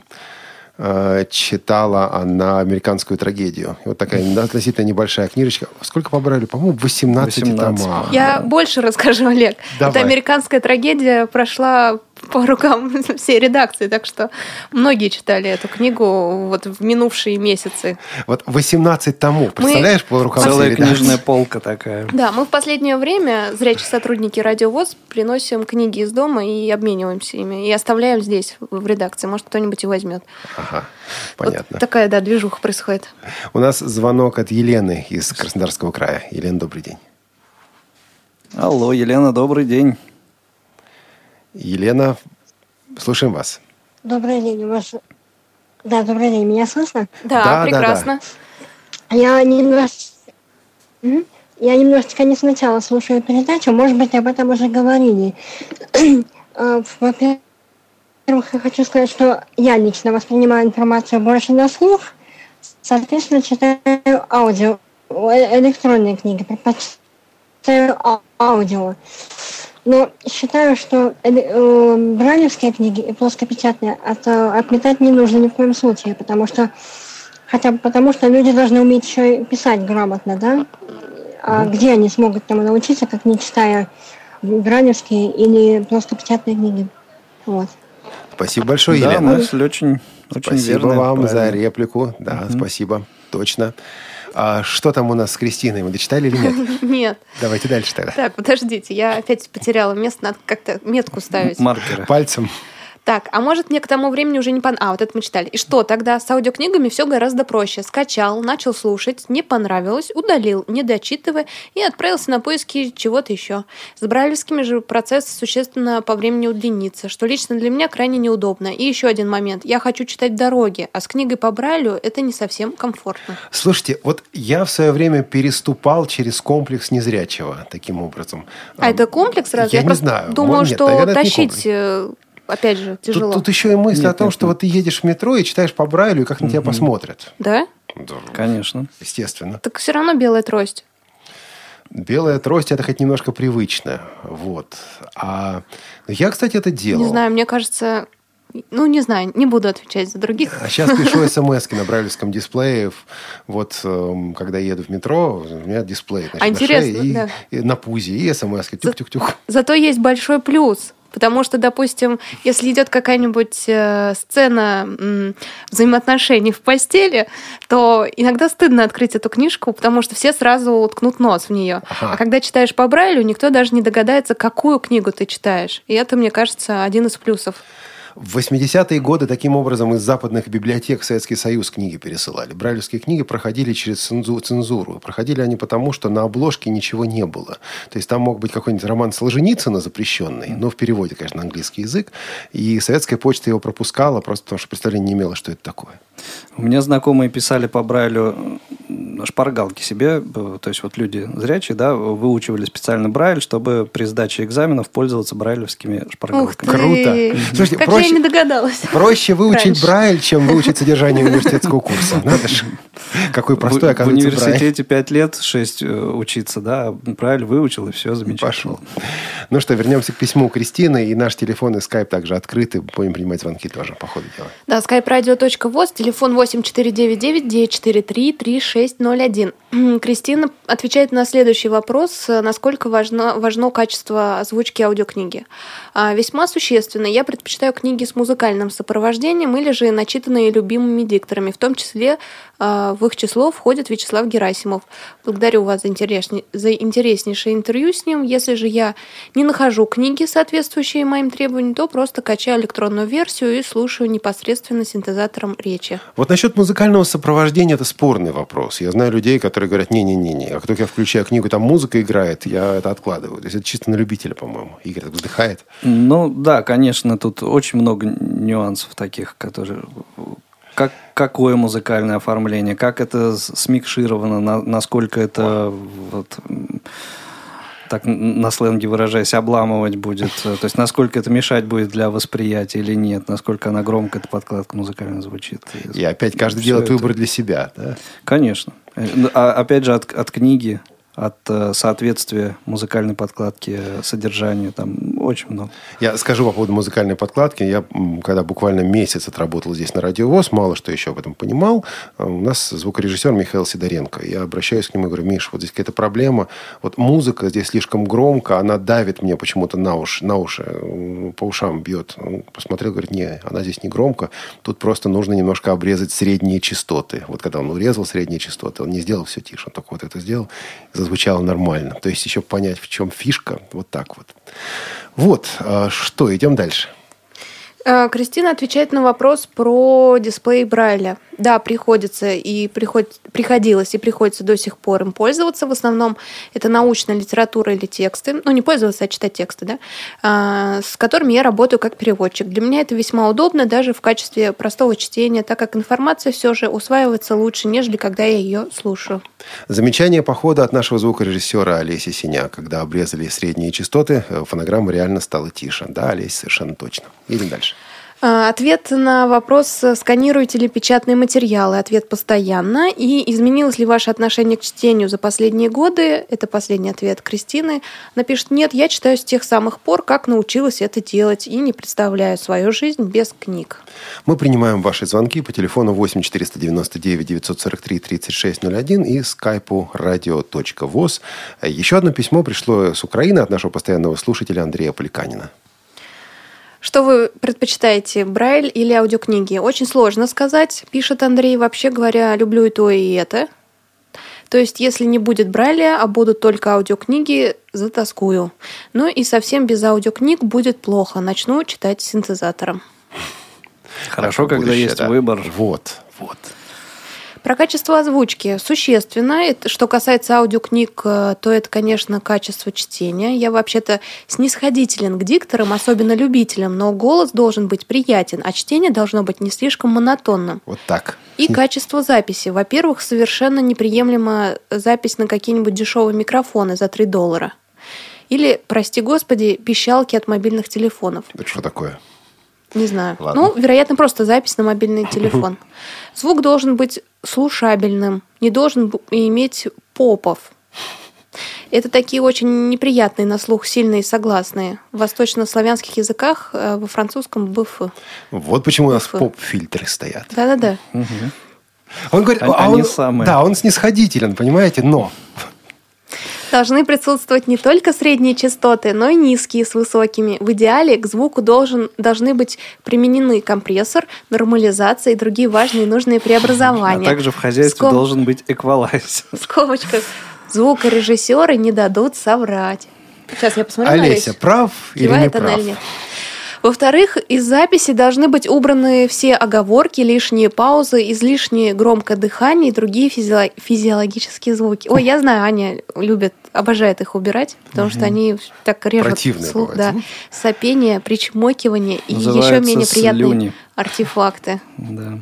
э, читала она американскую трагедию. Вот такая *laughs* относительно небольшая книжечка. Сколько побрали? По-моему, 18, 18. томах. Я больше *laughs* расскажу, Олег. Давай. Эта американская трагедия прошла по рукам *laughs* всей редакции, так что многие читали эту книгу вот в минувшие месяцы. Вот 18 томов. Представляешь, по рукам Целая всей редакции? книжная полка такая. Да, мы в последнее время, зрячие сотрудники Радиовоз, приносим книги из дома и обмениваемся ими. И оставляем здесь, в редакции. Может, кто-нибудь и возьмет. Ага, Вот понятно. такая, да, движуха происходит. У нас звонок от Елены из Краснодарского края. Елена, добрый день. Алло, Елена, добрый день. Елена, слушаем вас. Добрый день, ваш... Да, добрый день, меня слышно? Да, Да, да, прекрасно. Я немножко... М? Я немножечко не сначала слушаю передачу, может быть, об этом уже говорили. *clears throat* А, Во-первых, я хочу сказать, что я лично воспринимаю информацию больше на слух, соответственно, читаю аудио, э, электронные книги, предпочитаю а- аудио. Но считаю, что э, э, книги и плоскопечатные от, отметать не нужно ни в коем случае, потому что хотя бы потому, что люди должны уметь еще и писать грамотно, да? А где они смогут тому научиться, как не читая брайлевские или плоскопечатные книги? Вот. Спасибо большое, Да, Елена. мысль очень, очень Спасибо верная, вам за правильная. реплику. Да, спасибо. Точно. А что там у нас с Кристиной? Мы дочитали или нет? *laughs* Нет. Давайте дальше тогда. Так, подождите, я опять потеряла место, надо как-то метку ставить. Маркеры. Пальцем. Так, а может мне к тому времени уже не пон... А, вот это мы читали. И что тогда? С аудиокнигами все гораздо проще. Скачал, начал слушать, не понравилось, удалил, не дочитывая, и отправился на поиски чего-то еще. С брайлевскими же процесс существенно по времени удлинится, что лично для меня крайне неудобно. И еще один момент. Я хочу читать в дороге, а с книгой по Брайлю это не совсем комфортно. Слушайте, вот я в свое время переступал через комплекс незрячего таким образом. А это комплекс разве? Я не просто знаю. думаю, Нет, что наверное, не тащить, опять же, тяжело. Тут, тут еще и мысль Нет, о том, нет, что нет. вот ты едешь в метро и читаешь по Брайлю, и как на тебя посмотрят. Да? Да, Конечно. Естественно. Так все равно белая трость. Белая трость это хоть немножко привычно. Вот. А я, кстати, это делал. Не знаю, мне кажется... Ну, не знаю, не буду отвечать за других. А сейчас пишу смс на брайлевском дисплее. Вот эм, когда еду в метро, у меня дисплей значит, А на интересно, шее и, да. и на пузе, и смс тюк-тюк-тюк. Зато есть большой плюс. Потому что, допустим, если идет какая-нибудь э, сцена взаимоотношений в постели, то иногда стыдно открыть эту книжку, потому что все сразу уткнут нос в нее. Ага. А когда читаешь по Брайлю, никто даже не догадается, какую книгу ты читаешь. И это, мне кажется, один из плюсов. В 80-е годы таким образом из западных библиотек в Советский Союз книги пересылали. Брайлевские книги проходили через цензу- цензуру. Проходили они потому, что на обложке ничего не было. То есть там мог быть какой-нибудь роман Солженицына запрещенный, но в переводе, конечно, на английский язык. И советская почта его пропускала, просто потому что представления не имела, что это такое. У меня знакомые писали по Брайлю шпаргалки себе, то есть вот люди зрячие, да, выучивали специально Брайль, чтобы при сдаче экзаменов пользоваться брайлевскими Ух шпаргалками. ты! Круто. Слушайте, как проще- же я не догадалась. Проще выучить Раньше. Брайль, чем выучить содержание университетского курса. Надо же. Какой простой, в, в оказывается, Брайль. университете пять лет, шесть э, учиться, да, Брайль выучил, и все замечательно. Пошел. Ну что, вернемся к письму Кристины. И наш телефон и скайп также открыты. Будем принимать звонки тоже по ходу дела. Да, skype-radio.voz, телефон 8499-943-3601. *clears throat* Кристина отвечает на следующий вопрос. Насколько важно, важно качество озвучки аудиокниги? А, весьма существенно. Я предпочитаю книги с музыкальным сопровождением или же начитанные любимыми дикторами. В том числе а, в их число входит Вячеслав Герасимов. Благодарю вас за, интересней, за интереснейшее интервью с ним. Если же я не нахожу книги, соответствующие моим требованиям, то просто качаю электронную версию и слушаю непосредственно синтезатором речи. Вот насчет музыкального сопровождения это спорный вопрос. Я знаю людей, которые говорят, не-не-не, а как только я включаю книгу, там музыка играет, я это откладываю. То есть это чисто на любителя, по-моему. Игорь так вздыхает. Ну да, конечно, тут очень много нюансов таких, которые как, какое музыкальное оформление, как это смикшировано, на, насколько это вот, так на сленге выражаясь, обламывать будет, то есть насколько это мешать будет для восприятия или нет, насколько она громко, эта подкладка музыкально звучит. И опять каждый делает это... выбор для себя, да? Конечно. А, опять же, от, от книги от э, соответствия музыкальной подкладки содержанию. Там очень много. Я скажу по поводу музыкальной подкладки. Я, когда буквально месяц отработал здесь на Радиовоз, мало что еще об этом понимал. Э, у нас звукорежиссер Михаил Сидоренко. Я обращаюсь к нему и говорю, Миш, вот здесь какая-то проблема. Вот музыка здесь слишком громко, она давит мне почему-то на уши, на уши, э, по ушам бьет. Он посмотрел, говорит, не, она здесь не громко. Тут просто нужно немножко обрезать средние частоты. Вот когда он урезал средние частоты, он не сделал все тише, он только вот это сделал зазвучало нормально. То есть еще понять, в чем фишка, вот так вот. Вот, а что, идем дальше. Э, Кристина отвечает на вопрос про дисплей Брайля. Да, приходится и приход... приходилось и приходится до сих пор им пользоваться. В основном это научная литература или тексты. Ну, не пользоваться, а читать тексты, да, а, с которыми я работаю как переводчик. Для меня это весьма удобно даже в качестве простого чтения, так как информация все же усваивается лучше, нежели когда я ее слушаю. Замечание по ходу от нашего звукорежиссера Олеси Синя. Когда обрезали средние частоты, э, фонограмма реально стала тише. Да, Олеся, совершенно точно. Идем дальше. А, ответ на вопрос, сканируете ли печатные материалы? Ответ постоянно. И изменилось ли ваше отношение к чтению за последние годы? Это последний ответ Кристины. Напишет, нет, я читаю с тех самых пор, как научилась это делать, и не представляю свою жизнь без книг. Мы принимаем ваши звонки по телефону 8 499 943 3601 и скайпу radio.voz. Еще одно письмо пришло с Украины от нашего постоянного слушателя Андрея Поликанина. Что вы предпочитаете, Брайль или аудиокниги? Очень сложно сказать, пишет Андрей. Вообще говоря, люблю и то, и это. То есть, если не будет Брайля, а будут только аудиокниги, затаскую. Ну и совсем без аудиокниг будет плохо. Начну читать синтезатором. Хорошо, когда есть да? выбор. Вот, вот. Про качество озвучки существенно. Что касается аудиокниг, э, то это, конечно, качество чтения. Я вообще-то снисходителен к дикторам, особенно любителям, но голос должен быть приятен, а чтение должно быть не слишком монотонным. Вот так. И качество записи. Во-первых, совершенно неприемлема запись на какие-нибудь дешевые микрофоны за 3 доллара. Или, прости господи, пищалки от мобильных телефонов. Это что такое? Не знаю. Ладно. Ну, вероятно, просто запись на мобильный *laughs* телефон. Звук должен быть слушабельным, не должен иметь попов. Это такие очень неприятные на слух сильные согласные. В восточнославянских языках, э, во французском БФ. Вот почему у нас поп-фильтры стоят. Да-да-да. Он говорит, они, а он, самые. да, он снисходителен, понимаете, но Должны присутствовать не только средние частоты, но и низкие с высокими. В идеале к звуку должен, должны быть применены компрессор, нормализация и другие важные и нужные преобразования. *laughs* А также в хозяйстве Скоб... должен быть эквалайзер. *laughs* В скобочках. Звукорежиссеры не дадут соврать. Сейчас я посмотрю Олеся, на прав или не прав? Или нет. Во-вторых, из записи должны быть убраны все оговорки, лишние паузы, излишнее громкое дыхание и другие физио- физиологические звуки. Ой, я знаю, Аня любит, обожает их убирать, потому угу. что они так режут Противные слух. Да. Сопение, причмокивание и еще менее приятные слюни. артефакты. Да.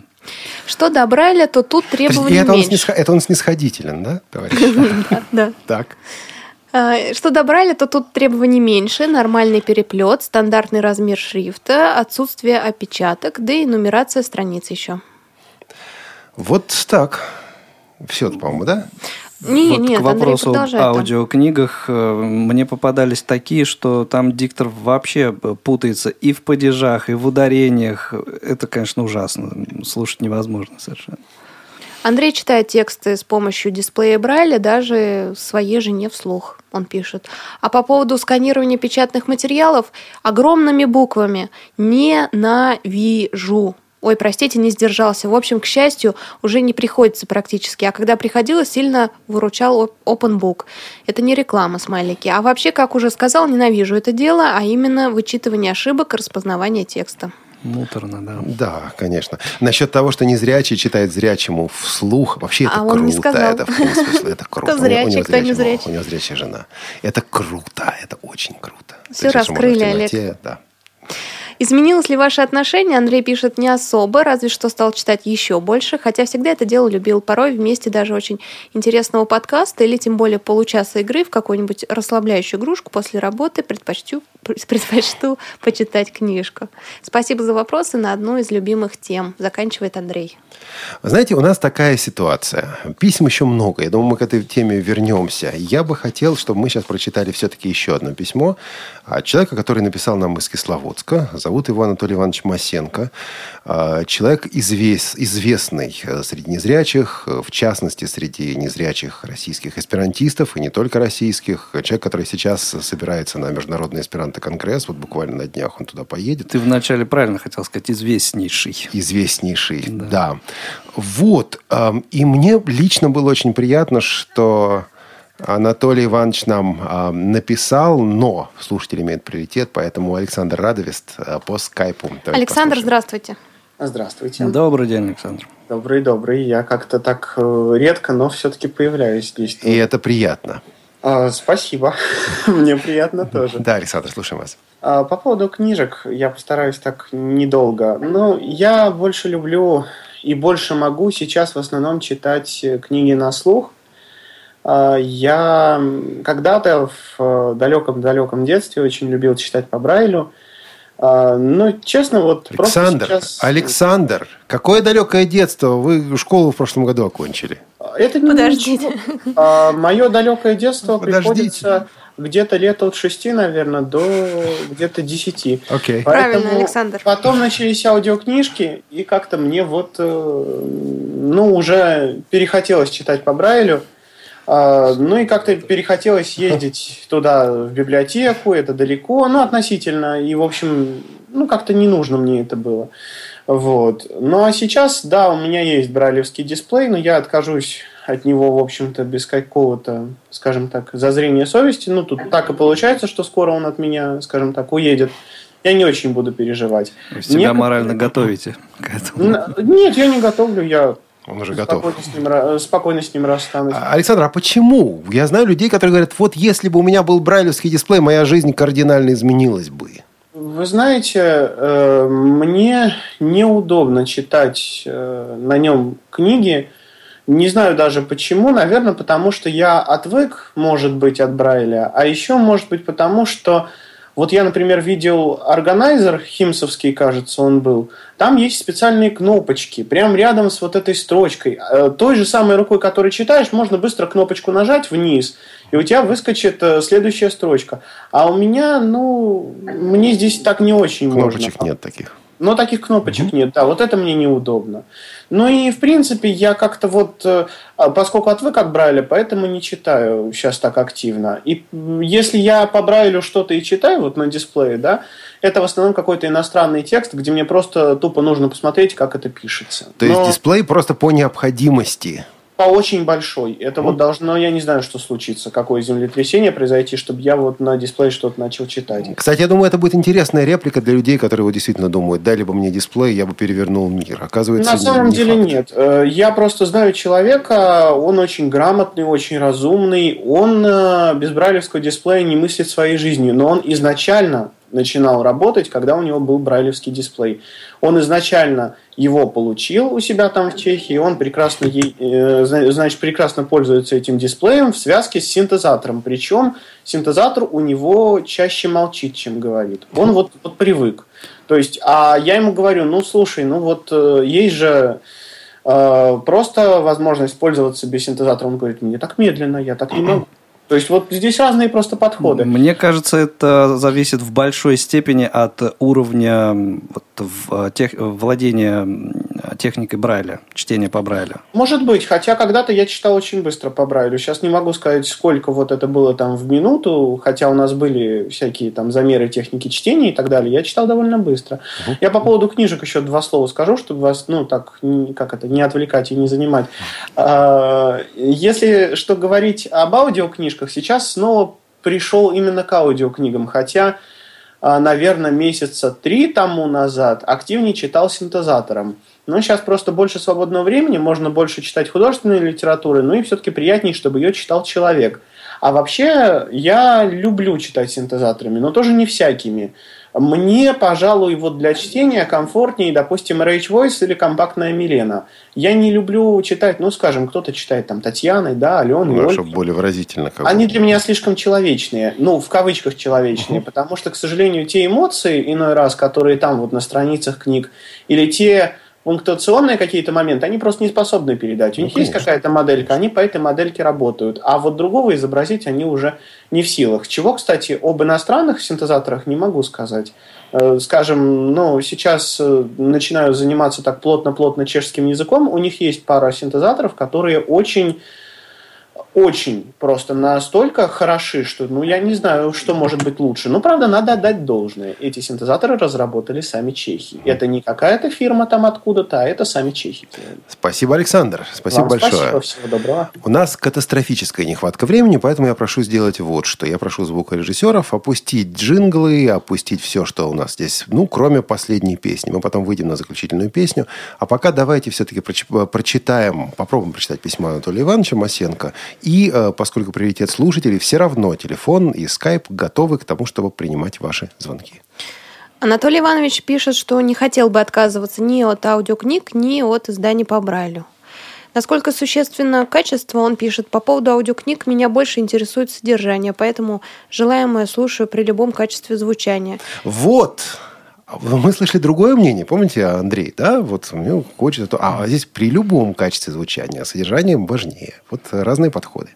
Что добрали, то тут требования это меньше. Он. Это он снисходителен, да, товарищ? *laughs* Да. Так. А, что добрали, то тут требований меньше, нормальный переплет, стандартный размер шрифта, отсутствие опечаток, да и нумерация страниц еще. Вот так. Все, по-моему, да? Не, вот нет, к вопросу об аудиокнигах э, мне попадались такие, что там диктор вообще путается и в падежах, и в ударениях. Это, конечно, ужасно. Слушать невозможно совершенно. Андрей читает тексты с помощью дисплея Брайля даже своей жене вслух, он пишет. А по поводу сканирования печатных материалов огромными буквами «не навижу». Ой, простите, не сдержался. В общем, к счастью, уже не приходится практически. А когда приходилось, сильно выручал OpenBook. Это не реклама, смайлики. А вообще, как уже сказал, ненавижу это дело, а именно вычитывание ошибок и распознавание текста. Муторно, да. Да, конечно. Насчет того, что незрячий читает зрячему вслух, вообще это А он круто. не сказал. Это в том смысле, это круто. Кто У него- у зрячий, него кто не зрячий зрячий. У него зрячая жена. Это круто, это очень круто. Можно раскрыли, Олег. Да. Изменилось ли ваше отношение? Андрей пишет не особо, разве что стал читать еще больше, хотя всегда это дело любил. Порой вместе даже очень интересного подкаста или тем более получаса игры в какую-нибудь расслабляющую игрушку после работы предпочту, *laughs* предпочту почитать книжку. Спасибо за вопросы на одну из любимых тем. Заканчивает Андрей. Знаете, у нас такая ситуация. Писем еще много. Я думаю, мы к этой теме вернемся. Я бы хотел, чтобы мы сейчас прочитали все-таки еще одно письмо от человека, который написал нам из Кисловодска. Зовут его Анатолий Иванович Масенко. А, Человек извес- известный э, среди незрячих, э, в частности, среди незрячих российских эсперантистов, и не только российских. Человек, который сейчас собирается на Международный эсперанто-конгресс. Вот буквально на днях он туда поедет. Ты вначале правильно хотел сказать, известнейший. Известнейший, да. Вот. эм, И мне лично было очень приятно, что Анатолий Иванович нам эм, написал, но слушатель имеет приоритет, поэтому Александр Радовест э, по скайпу. Давайте Александр, послушаем. здравствуйте. Здравствуйте. Добрый день, Александр. Добрый, добрый. Я как-то так э, редко, но все-таки появляюсь здесь. И это приятно. А, спасибо. *laughs* Мне приятно тоже. Да, Александр, слушаем вас. А, По поводу книжек я постараюсь так недолго. Ну, я больше люблю и больше могу сейчас в основном читать э, книги на слух. А, Я когда-то в далеком-далеком детстве очень любил читать по Брайлю. А, Ну, честно, вот Александр, просто сейчас... Александр, какое далекое детство? Вы школу в прошлом году окончили. Это не Подождите. А, мое далекое детство Подождите. приходится где-то лет от шести, наверное, до где-то десяти. Окей. Правильно, Александр. Потом начались аудиокнижки, и как-то мне вот, э, ну, уже перехотелось читать по Брайлю. А, Ну и как-то перехотелось ездить *laughs* туда в библиотеку, это далеко, ну относительно, и в общем, ну как-то не нужно мне это было. Вот. Ну а сейчас, да, у меня есть брайлевский дисплей, но я откажусь от него, в общем-то, без какого-то, скажем так, зазрения совести. Ну, тут так и получается, что скоро он от меня, скажем так, уедет. Я не очень буду переживать. Вы себя Некоторые- морально готовите к этому. Нет, я не готовлю, я Он уже готов. спокойно с ним, ра- спокойно с ним расстанусь. А, Александр, а почему? Я знаю людей, которые говорят, вот если бы у меня был брайлевский дисплей, моя жизнь кардинально изменилась бы. Вы знаете, э, мне неудобно читать э, на нем книги. Не знаю даже почему. Наверное, потому что я отвык, может быть, от Брайля. А еще, может быть, потому что вот я, например, видел органайзер химсовский, кажется, он был. Там есть специальные кнопочки, прям рядом с вот этой строчкой. Э, Той же самой рукой, которой читаешь, можно быстро кнопочку нажать вниз, и у тебя выскочит э, следующая строчка. А у меня, ну, мне здесь так не очень Кнопочек можно. нет таких. Но таких кнопочек нет, да, вот это мне неудобно. Ну и, в принципе, я как-то вот, э, а, поскольку отвык от Брайля, поэтому не читаю сейчас так активно. И если я по Брайлю что-то и читаю вот на дисплее, да, это в основном какой-то иностранный текст, где мне просто тупо нужно посмотреть, как это пишется. То есть Но дисплей просто по необходимости. Очень большой. Это вот должно, я не знаю, что случится, какое землетрясение произойти, чтобы я вот на дисплее что-то начал читать. Кстати, я думаю, это будет интересная реплика для людей, которые вот действительно думают, дали бы мне дисплей, я бы перевернул мир. Оказывается, На самом не деле факт. нет. Э, Я просто знаю человека, он очень грамотный, очень разумный. Он э, без брайлевского дисплея не мыслит своей жизнью, но он изначально начинал работать, когда у него был брайлевский дисплей. Он изначально его получил у себя там в Чехии, он прекрасно, э, зна- значит, прекрасно пользуется этим дисплеем в связке с синтезатором. Причем синтезатор у него чаще молчит, чем говорит. Он вот, вот привык. То есть, а я ему говорю, ну слушай, ну вот э, есть же э, просто возможность пользоваться без синтезатора. Он говорит, мне так медленно, я так не могу. То есть вот здесь разные просто подходы. Мне кажется, это зависит в большой степени от уровня вот, в, тех, владения техникой Брайля, чтения по Брайлю? Может быть, хотя когда-то я читал очень быстро по Брайлю. Сейчас не могу сказать, сколько вот это было там в минуту, хотя у нас были всякие там замеры техники чтения и так далее. Я читал довольно быстро. Угу. Я по поводу книжек еще два слова скажу, чтобы вас, ну, так, как это, не отвлекать и не занимать. А, если что говорить об аудиокнижках, сейчас снова пришел именно к аудиокнигам, хотя а, наверное, месяца три тому назад активнее читал синтезатором. Но сейчас просто больше свободного времени, можно больше читать художественной литературы, ну и все-таки приятнее, чтобы ее читал человек. А вообще я люблю читать синтезаторами, но тоже не всякими. Мне, пожалуй, вот для чтения комфортнее, допустим, Rage Voice или компактная Милена. Я не люблю читать, ну, скажем, кто-то читает там Татьяной, да, Аленой. Ну, чтобы более выразительно. Как Они для меня слишком человечные, ну, в кавычках человечные, угу. потому что, к сожалению, те эмоции, иной раз, которые там вот на страницах книг, или те пунктуационные какие-то моменты, они просто не способны передать. У ну, них конечно. есть какая-то моделька, они по этой модельке работают. А вот другого изобразить они уже не в силах. Чего, кстати, об иностранных синтезаторах не могу сказать. Э, скажем, ну, сейчас э, начинаю заниматься так плотно-плотно чешским языком. У них есть пара синтезаторов, которые очень очень просто настолько хороши, что, ну, я не знаю, что может быть лучше. Но, правда, надо отдать должное. Эти синтезаторы разработали сами чехи. Это не какая-то фирма там откуда-то, а это сами чехи. Спасибо, Александр. Спасибо Вам большое. Спасибо, всего доброго. У нас катастрофическая нехватка времени, поэтому я прошу сделать вот что. Я прошу звукорежиссеров опустить джинглы, опустить все, что у нас здесь, ну, кроме последней песни. Мы потом выйдем на заключительную песню. А пока давайте все-таки прочитаем, попробуем прочитать письмо Анатолия Ивановича Масенко и э, поскольку приоритет слушателей, все равно телефон и скайп готовы к тому, чтобы принимать ваши звонки. Анатолий Иванович пишет, что не хотел бы отказываться ни от аудиокниг, ни от изданий по Брайлю. Насколько существенно качество, он пишет, по поводу аудиокниг меня больше интересует содержание, поэтому желаемое слушаю при любом качестве звучания. Вот! Мы слышали другое мнение, помните, Андрей, да? Вот мне хочется то, а здесь при любом качестве звучания содержание важнее. Вот разные подходы.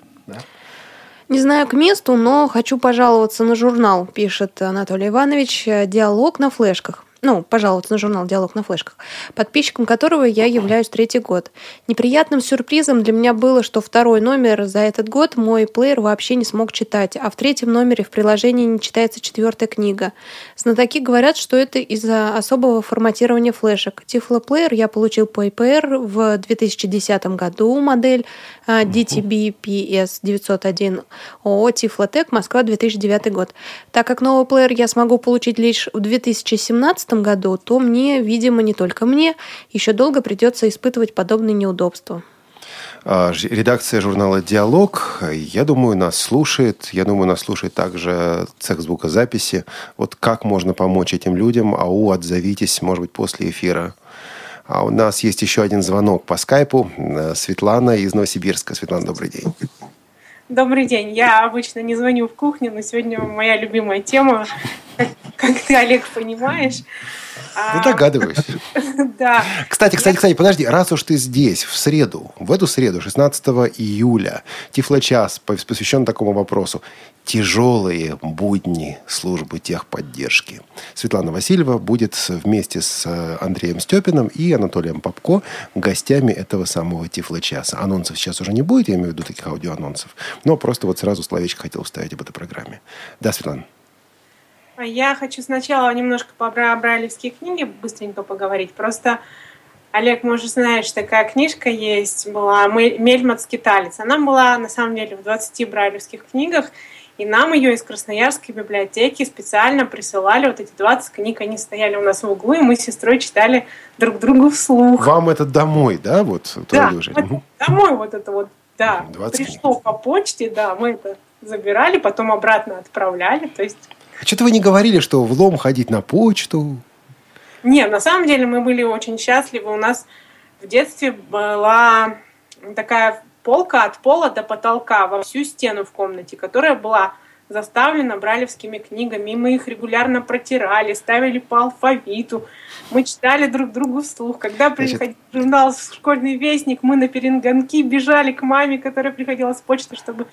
Не знаю к месту, но хочу пожаловаться на журнал, пишет Анатолий Иванович. Диалог на флешках ну, пожаловаться на журнал «Диалог на флешках», подписчиком которого я являюсь третий год. Неприятным сюрпризом для меня было, что второй номер за этот год мой плеер вообще не смог читать, а в третьем номере в приложении не читается четвертая книга. Знатоки говорят, что это из-за особого форматирования флешек. Тифлоплеер я получил по IPR в 2010 году, модель а, DTB-PS 901 ООО Тифлотек, Москва, 2009 год. Так как новый плеер я смогу получить лишь в 2017 году, то мне, видимо, не только мне, еще долго придется испытывать подобные неудобства. А, редакция журнала «Диалог», я думаю, нас слушает. Я думаю, нас слушает также цех звукозаписи. Вот как можно помочь этим людям? Ау, отзовитесь, может быть, после эфира. А у нас есть еще один звонок по скайпу. Светлана из Новосибирска. Светлана, добрый день. Добрый день. Я обычно не звоню в кухню, но сегодня моя любимая тема, как ты, Олег, понимаешь. Ну, догадываюсь. *laughs* Да. Кстати, кстати, кстати, подожди. Раз уж ты здесь, в среду, в эту среду, 16 июля, Тифлочас посвящен такому вопросу. Тяжелые будни службы техподдержки. Светлана Васильева будет вместе с э, Андреем Степиным и Анатолием Попко гостями этого самого Тифлочаса. Анонсов сейчас уже не будет, я имею в виду таких аудиоанонсов. Но просто вот сразу словечко хотел вставить об этой программе. Да, Светлана? Я хочу сначала немножко по брайлевские книги быстренько поговорить. Просто, Олег, может, знаешь, такая книжка есть, была «Мельмот скиталец». Она была, на самом деле, в 20 брайлевских книгах, и нам ее из Красноярской библиотеки специально присылали. Вот эти 20 книг, они стояли у нас в углу, и мы с сестрой читали друг другу вслух. Вам это домой, да? Вот, да, вот, домой вот это вот, да. Пришло книг. по почте, да, мы это забирали, потом обратно отправляли. То есть а что-то вы не говорили, что в лом ходить на почту? Нет, на самом деле мы были очень счастливы. У нас в детстве была такая полка от пола до потолка во всю стену в комнате, которая была заставлена бралевскими книгами. И мы их регулярно протирали, ставили по алфавиту. Мы читали друг другу вслух. Когда приходил журнал «Школьный вестник», мы на перегонки бежали к маме, которая приходила с почты, чтобы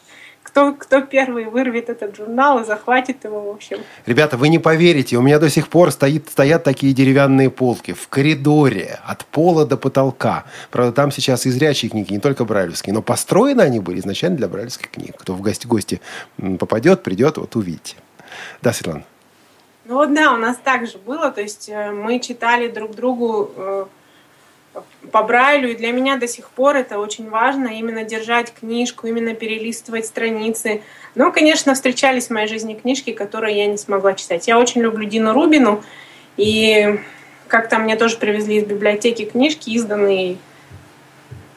кто, кто первый вырвет этот журнал и захватит его, в общем. Ребята, вы не поверите, у меня до сих пор стоит, стоят такие деревянные полки в коридоре от пола до потолка. Правда, там сейчас и зрячие книги, не только брайлевские, но построены они были изначально для брайлевских книг. Кто в гости, гости попадет, придет, вот увидите. Да, Светлана? Ну вот да, у нас так же было, то есть э, мы читали друг другу э, по Брайлю, и для меня до сих пор это очень важно, именно держать книжку, именно перелистывать страницы. Но, конечно, встречались в моей жизни книжки, которые я не смогла читать. Я очень люблю Дину Рубину, и как-то мне тоже привезли из библиотеки книжки, изданные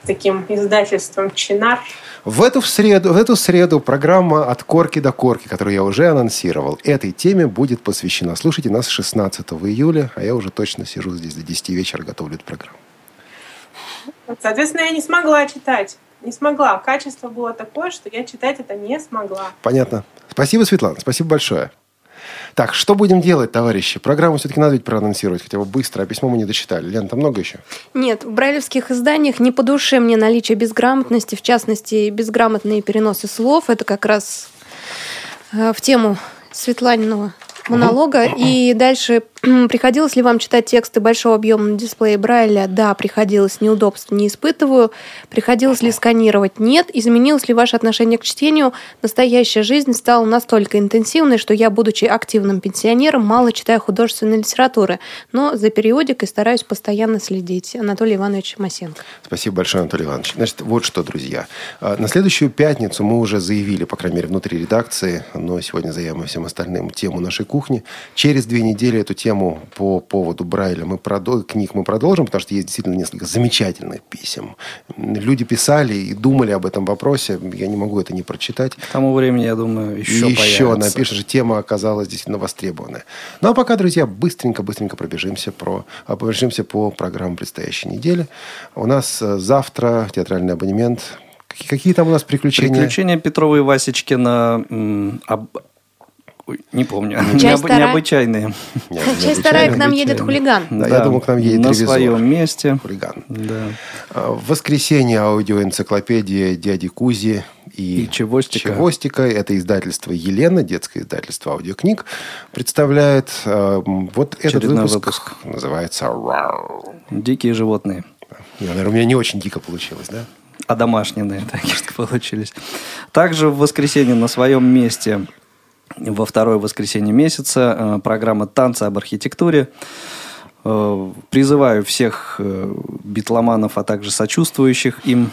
таким издательством «Чинар». В эту, среду, в эту среду программа «От корки до корки», которую я уже анонсировал, этой теме будет посвящена. Слушайте нас 16 июля, а я уже точно сижу здесь до 10 вечера, готовлю эту программу. Соответственно, я не смогла читать. Не смогла. Качество было такое, что я читать это не смогла. Понятно. Спасибо, Светлана. Спасибо большое. Так, что будем делать, товарищи? Программу все-таки надо ведь проанонсировать хотя бы быстро, а письмо мы не дочитали. Лен, там много еще? Нет, в брайлевских изданиях не по душе мне наличие безграмотности, в частности, безграмотные переносы слов. Это как раз э, в тему Светланиного монолога. И дальше, приходилось ли вам читать тексты большого объема на дисплее Брайля? Да, приходилось, неудобств не испытываю. Приходилось ли сканировать? Нет. Изменилось ли ваше отношение к чтению? Настоящая жизнь стала настолько интенсивной, что я, будучи активным пенсионером, мало читаю художественной литературы, но за периодикой стараюсь постоянно следить. Анатолий Иванович Масенко. Спасибо большое, Анатолий Иванович. Значит, вот что, друзья. А, на следующую пятницу мы уже заявили, по крайней мере, внутри редакции, но сегодня заявим всем остальным тему нашей кухни. Через две недели эту тему по поводу Брайля мы продол... книг мы продолжим, потому что есть действительно несколько замечательных писем. Люди писали и думали об этом вопросе. Я не могу это не прочитать. К тому времени, я думаю, еще Еще напишешь, тема оказалась действительно востребованная. Ну, а пока, друзья, быстренько-быстренько пробежимся, про... А, пробежимся по программе предстоящей недели. У нас э, завтра театральный абонемент Какие там у нас приключения? Приключения Петрова и Васечкина об, Ой, не помню. Часть Необ... Необычайные. Часть вторая к нам едет хулиган. Да, да, я думал, к нам едет На ревизор. своем месте. Хулиган. Да. А, в воскресенье аудиоэнциклопедия дяди Кузи и, и Чевостика. Чевостика. Это издательство Елена, детское издательство аудиокниг, представляет э, вот этот выпуск, выпуск. Называется «Дикие животные». Я, наверное, у меня не очень дико получилось, да? А домашние, что *laughs* получились. Также в воскресенье на своем месте во второе воскресенье месяца э, программа «Танцы об архитектуре». Э, призываю всех э, битломанов, а также сочувствующих им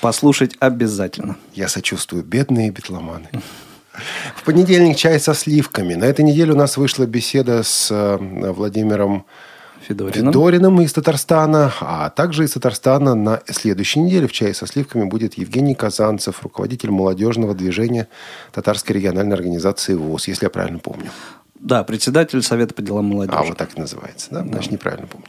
послушать обязательно. Я сочувствую, бедные битломаны. В понедельник чай со сливками. На этой неделе у нас вышла беседа с Владимиром Федорином. Федориным из Татарстана, а также из Татарстана на следующей неделе в «Чае со сливками» будет Евгений Казанцев, руководитель молодежного движения Татарской региональной организации ВОЗ, если я правильно помню. Да, председатель Совета по делам молодежи. А, вот так и называется, да? да. Значит, неправильно помню.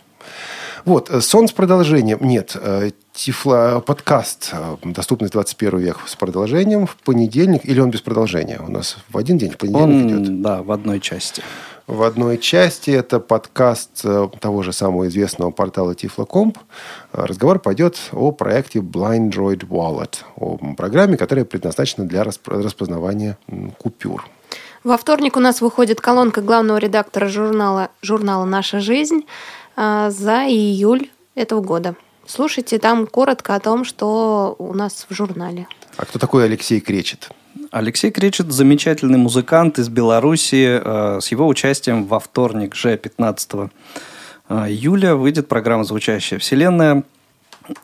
Вот, э, сон с продолжением. Нет, э, Тифла, подкаст э, «Доступный 21 век» с продолжением в понедельник. Или он без продолжения? У нас в один день, в понедельник он, идет? Да, в одной части в одной части. Это подкаст того же самого известного портала Tiflocomp. Разговор пойдет о проекте Blind Droid Wallet, о программе, которая предназначена для распознавания купюр. Во вторник у нас выходит колонка главного редактора журнала, журнала «Наша жизнь» за июль этого года. Слушайте там коротко о том, что у нас в журнале. А кто такой Алексей Кречет? Алексей Кречет – замечательный музыкант из Беларуси. Э, с его участием во вторник же 15 э, июля выйдет программа «Звучащая вселенная».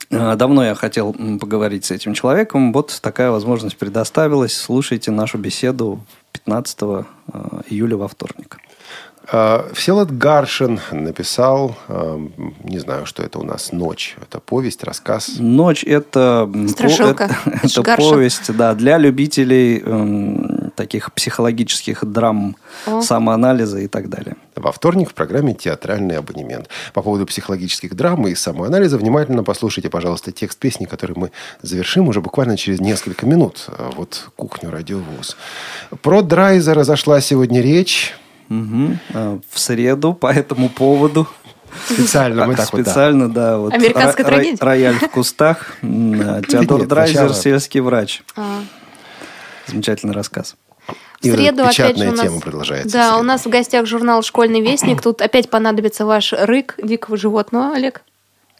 Э, давно я хотел поговорить с этим человеком. Вот такая возможность предоставилась. Слушайте нашу беседу 15 июля во вторник. А, Всеволод Гаршин написал, а, не знаю, что это у нас, «Ночь». Это повесть, рассказ. «Ночь» — это, Страшилка. это, *laughs* это повесть да, для любителей э, таких психологических драм, О. самоанализа и так далее. Во вторник в программе «Театральный абонемент». По поводу психологических драм и самоанализа внимательно послушайте, пожалуйста, текст песни, который мы завершим уже буквально через несколько минут. Вот «Кухню радиовоз». Про Драйзера зашла сегодня речь. Угу. В среду по этому поводу. Специально мы так Специально, да. да вот Американская ро- трагедия. Рояль в кустах. *laughs* Теодор Драйзер, сельский врач. А. Замечательный рассказ. В среду опять же у нас... тема продолжается. Да, у нас в гостях журнал «Школьный вестник». *clears throat* Тут опять понадобится ваш рык дикого животного, Олег.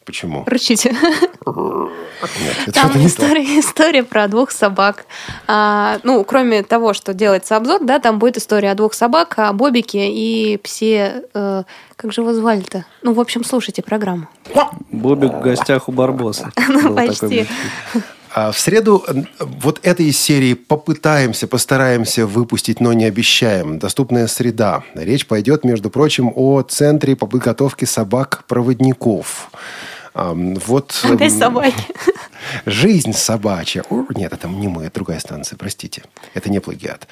Почему? Рычите. Нет, это Там то. история, история про двух собак. А, ну, кроме того, что делается обзор, да, там будет история о двух собак, о Бобике и псе... э, как же его звали-то? Ну, в общем, слушайте программу. Бобик в гостях у Барбоса. *laughs* Ну, почти. А в среду вот этой из серии попытаемся, постараемся выпустить, но не обещаем. Доступная среда. Речь пойдет, между прочим, о центре по подготовке собак-проводников. Вот Опять собаки. Жизнь собачья. О, Нет, это не мы, это другая станция, простите. Это не плагиат.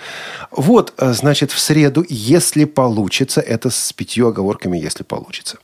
Вот, э, значит, в среду, если получится, это с пятью оговорками, если получится.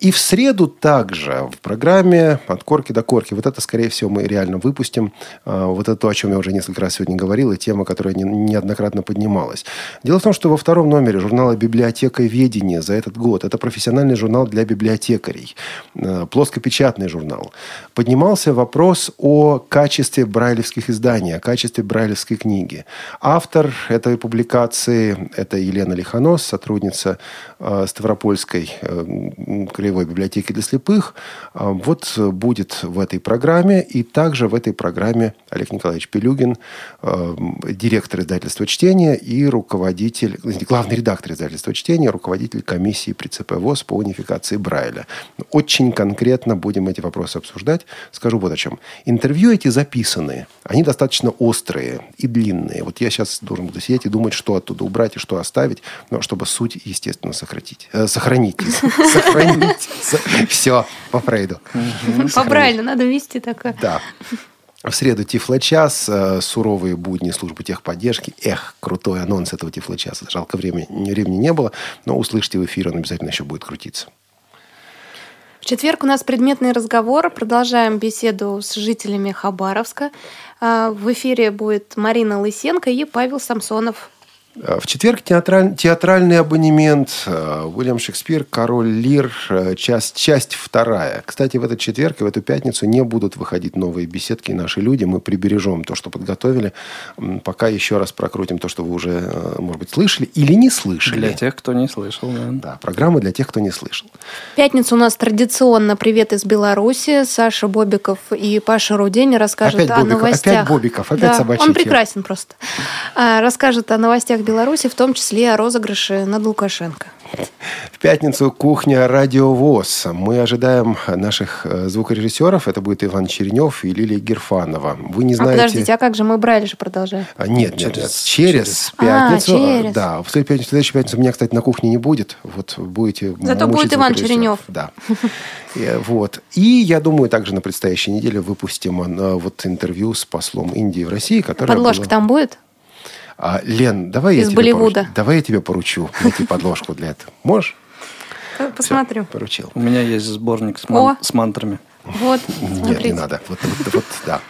И в среду также в программе «От корки до корки». Вот это, скорее всего, мы реально выпустим. Э, Вот это то, о чем я уже несколько раз сегодня говорил, и тема, которая не- неоднократно поднималась. Дело в том, что во втором номере журнала «Библиотека ведения» за этот год, это профессиональный журнал для библиотекарей, э, плоскопечатный журнал, поднимался вопрос о качестве брайлевских изданий, о качестве брайлевской книги. Автор этой публикации – это Елена Лихонос, сотрудница э, Ставропольской э, краевой библиотеки для слепых. А, Вот э, будет в этой программе, и также в этой программе Олег Николаевич Пелюгин, э, директор издательства «Чтение» и руководитель, главный редактор издательства «Чтение», руководитель комиссии при ЦП ВОЗ по унификации Брайля. Очень конкретно будем эти вопросы обсуждать. Скажу вот о чем. Интервью эти записаны. Они достаточно острые и длинные. Вот я сейчас должен буду сидеть и думать, что оттуда убрать и что оставить, но чтобы суть, естественно, сохранить. Э, сохранить. *laughs* Сохранить. Все, по Фрейду. По Брайлю надо вести такое. Да. В среду Тифлочас, э, суровые будни службы техподдержки. Эх, крутой анонс этого Тифлочаса. Жалко, времени, времени не было, но услышите в эфире, он обязательно еще будет крутиться. В четверг у нас предметный разговор. Продолжаем беседу с жителями Хабаровска. А, В эфире будет Марина Лысенко и Павел Самсонов. Э, В четверг театраль- театральный абонемент. э, Уильям Шекспир, Король Лир, э, часть, часть вторая. Кстати, в этот четверг и в эту пятницу не будут выходить новые беседки «Наши люди». Мы прибережем то, что подготовили. Пока еще раз прокрутим то, что вы уже, может быть, слышали или не слышали. Для тех, кто не слышал. Да. Да, программа для тех, кто не слышал. В пятницу у нас традиционно «Привет из Беларуси». Саша Бобиков и Паша Рудень расскажут Опять о Бобиков, новостях. опять Бобиков, опять Да, собачья Он прекрасен просто. А, Расскажет о новостях Беларуси, в том числе о розыгрыше над Лукашенко. В пятницу кухня «Радиовоз». Мы ожидаем наших э, звукорежиссеров. Это будет Иван Черенев и Лилия Герфанова. Вы не А знаете... подождите, а как же мы брали же продолжаем? А, Нет, Через- нет. Через, А, пятницу. через. Да, в следующую пятницу, в следующую пятницу меня, кстати, на кухне не будет. Вот будете Зато будет Иван. Черенев. Да. *laughs* Э, Вот. И я думаю, также на предстоящей неделе выпустим э, вот интервью с послом Индии в России, который Подложка там будет? А, Лен, давай я Из тебе Болливуда. поручу. Давай я тебе поручу найти подложку для этого. Можешь? Э, Посмотрю. Поручил. У меня есть сборник с, ман- с мантрами. Вот, Нет, не смотрите. надо. Вот, вот, вот, да.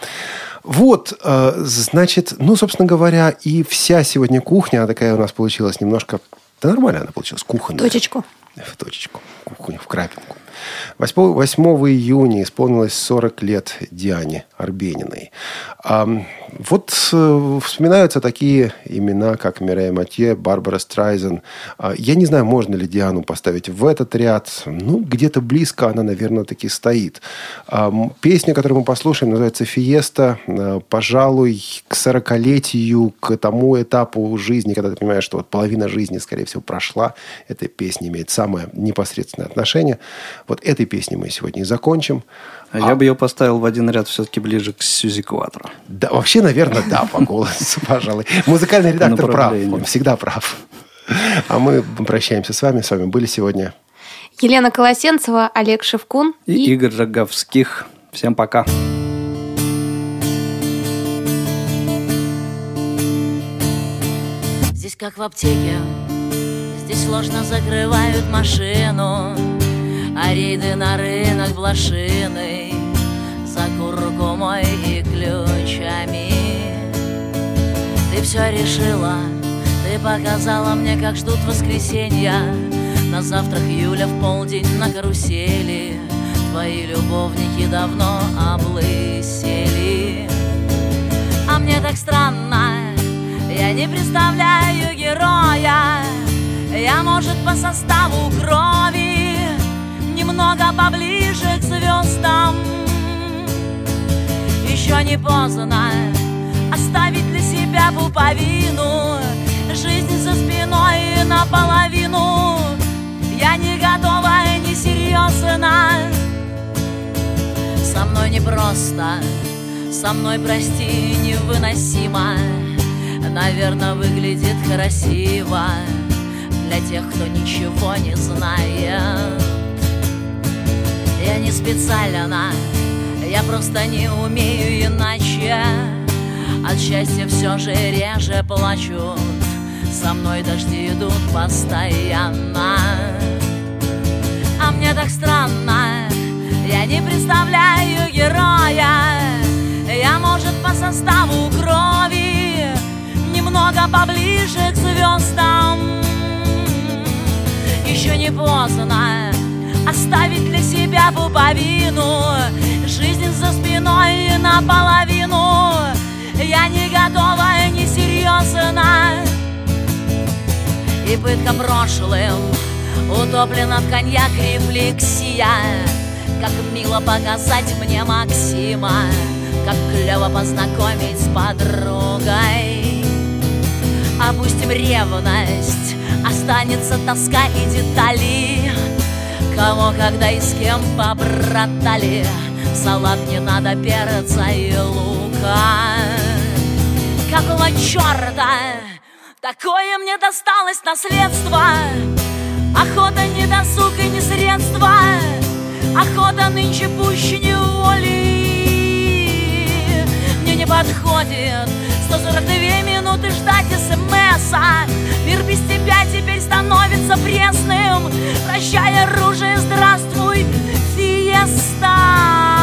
Вот, э, значит, ну, собственно говоря, и вся сегодня кухня, она такая у нас получилась немножко... Да нормально она получилась, кухонная. Точечку. В точечку. Кухню, в крапинку. 8, 8 июня исполнилось 40 лет Диане Арбениной. Ам, вот э, вспоминаются такие имена, как Мирей Матье, Барбара Страйзен. А, я не знаю, можно ли Диану поставить в этот ряд. Ну, где-то близко она, наверное, таки стоит. Ам, песня, которую мы послушаем, называется «Фиеста». Э, пожалуй, к 40-летию, к тому этапу жизни, когда ты понимаешь, что вот половина жизни, скорее всего, прошла, эта песня имеет самое непосредственное отношение. Вот этой песней мы сегодня и закончим. А, я бы ее поставил в один ряд все-таки ближе к Сьюзи Кватро. Да, вообще, наверное, да, по голосу, пожалуй. Музыкальный редактор прав, он всегда прав. А мы прощаемся с вами. С вами были сегодня Елена Колосенцева, Олег Шевкун И, и Игорь Роговских. Всем пока. Здесь как в аптеке, здесь сложно закрывают машину, а рейды на рынок блошиной за куркумой и ключами. Ты все решила, ты показала мне, как ждут воскресенья, на завтрак Юля в полдень на карусели. Твои любовники давно облысели. А мне так странно, не представляю героя Я, может, по составу крови Немного поближе к звездам Еще не поздно Оставить для себя пуповину. Жизнь за спиной наполовину. Я не готова и не серьезна Со мной непросто Со мной, прости, невыносимо. Наверное, выглядит красиво Для тех, кто ничего не знает Я не специально, я просто не умею иначе. От счастья все же реже плачут Со мной дожди идут постоянно. А мне так странно, я не представляю героя. Я, может, по составу крови Немного поближе к звездам Еще не поздно Оставить для себя пуповину. Жизнь за спиной наполовину. Я не готова и не серьезна. И пытка прошлым Утоплена в коньяк рефлексия. Как мило показать мне Максима Как клево познакомить с подругой. Опустим ревность Останется тоска и детали Кого, когда и с кем побратали салат не надо перца и лука. Какого черта Такое мне досталось наследство? Охота не досуг и не средство. Охота нынче пуще неволи. Мне не подходит 142 минуты ждать смс-а. Мир без тебя теперь становится пресным. Прощай оружие, здравствуй, фиеста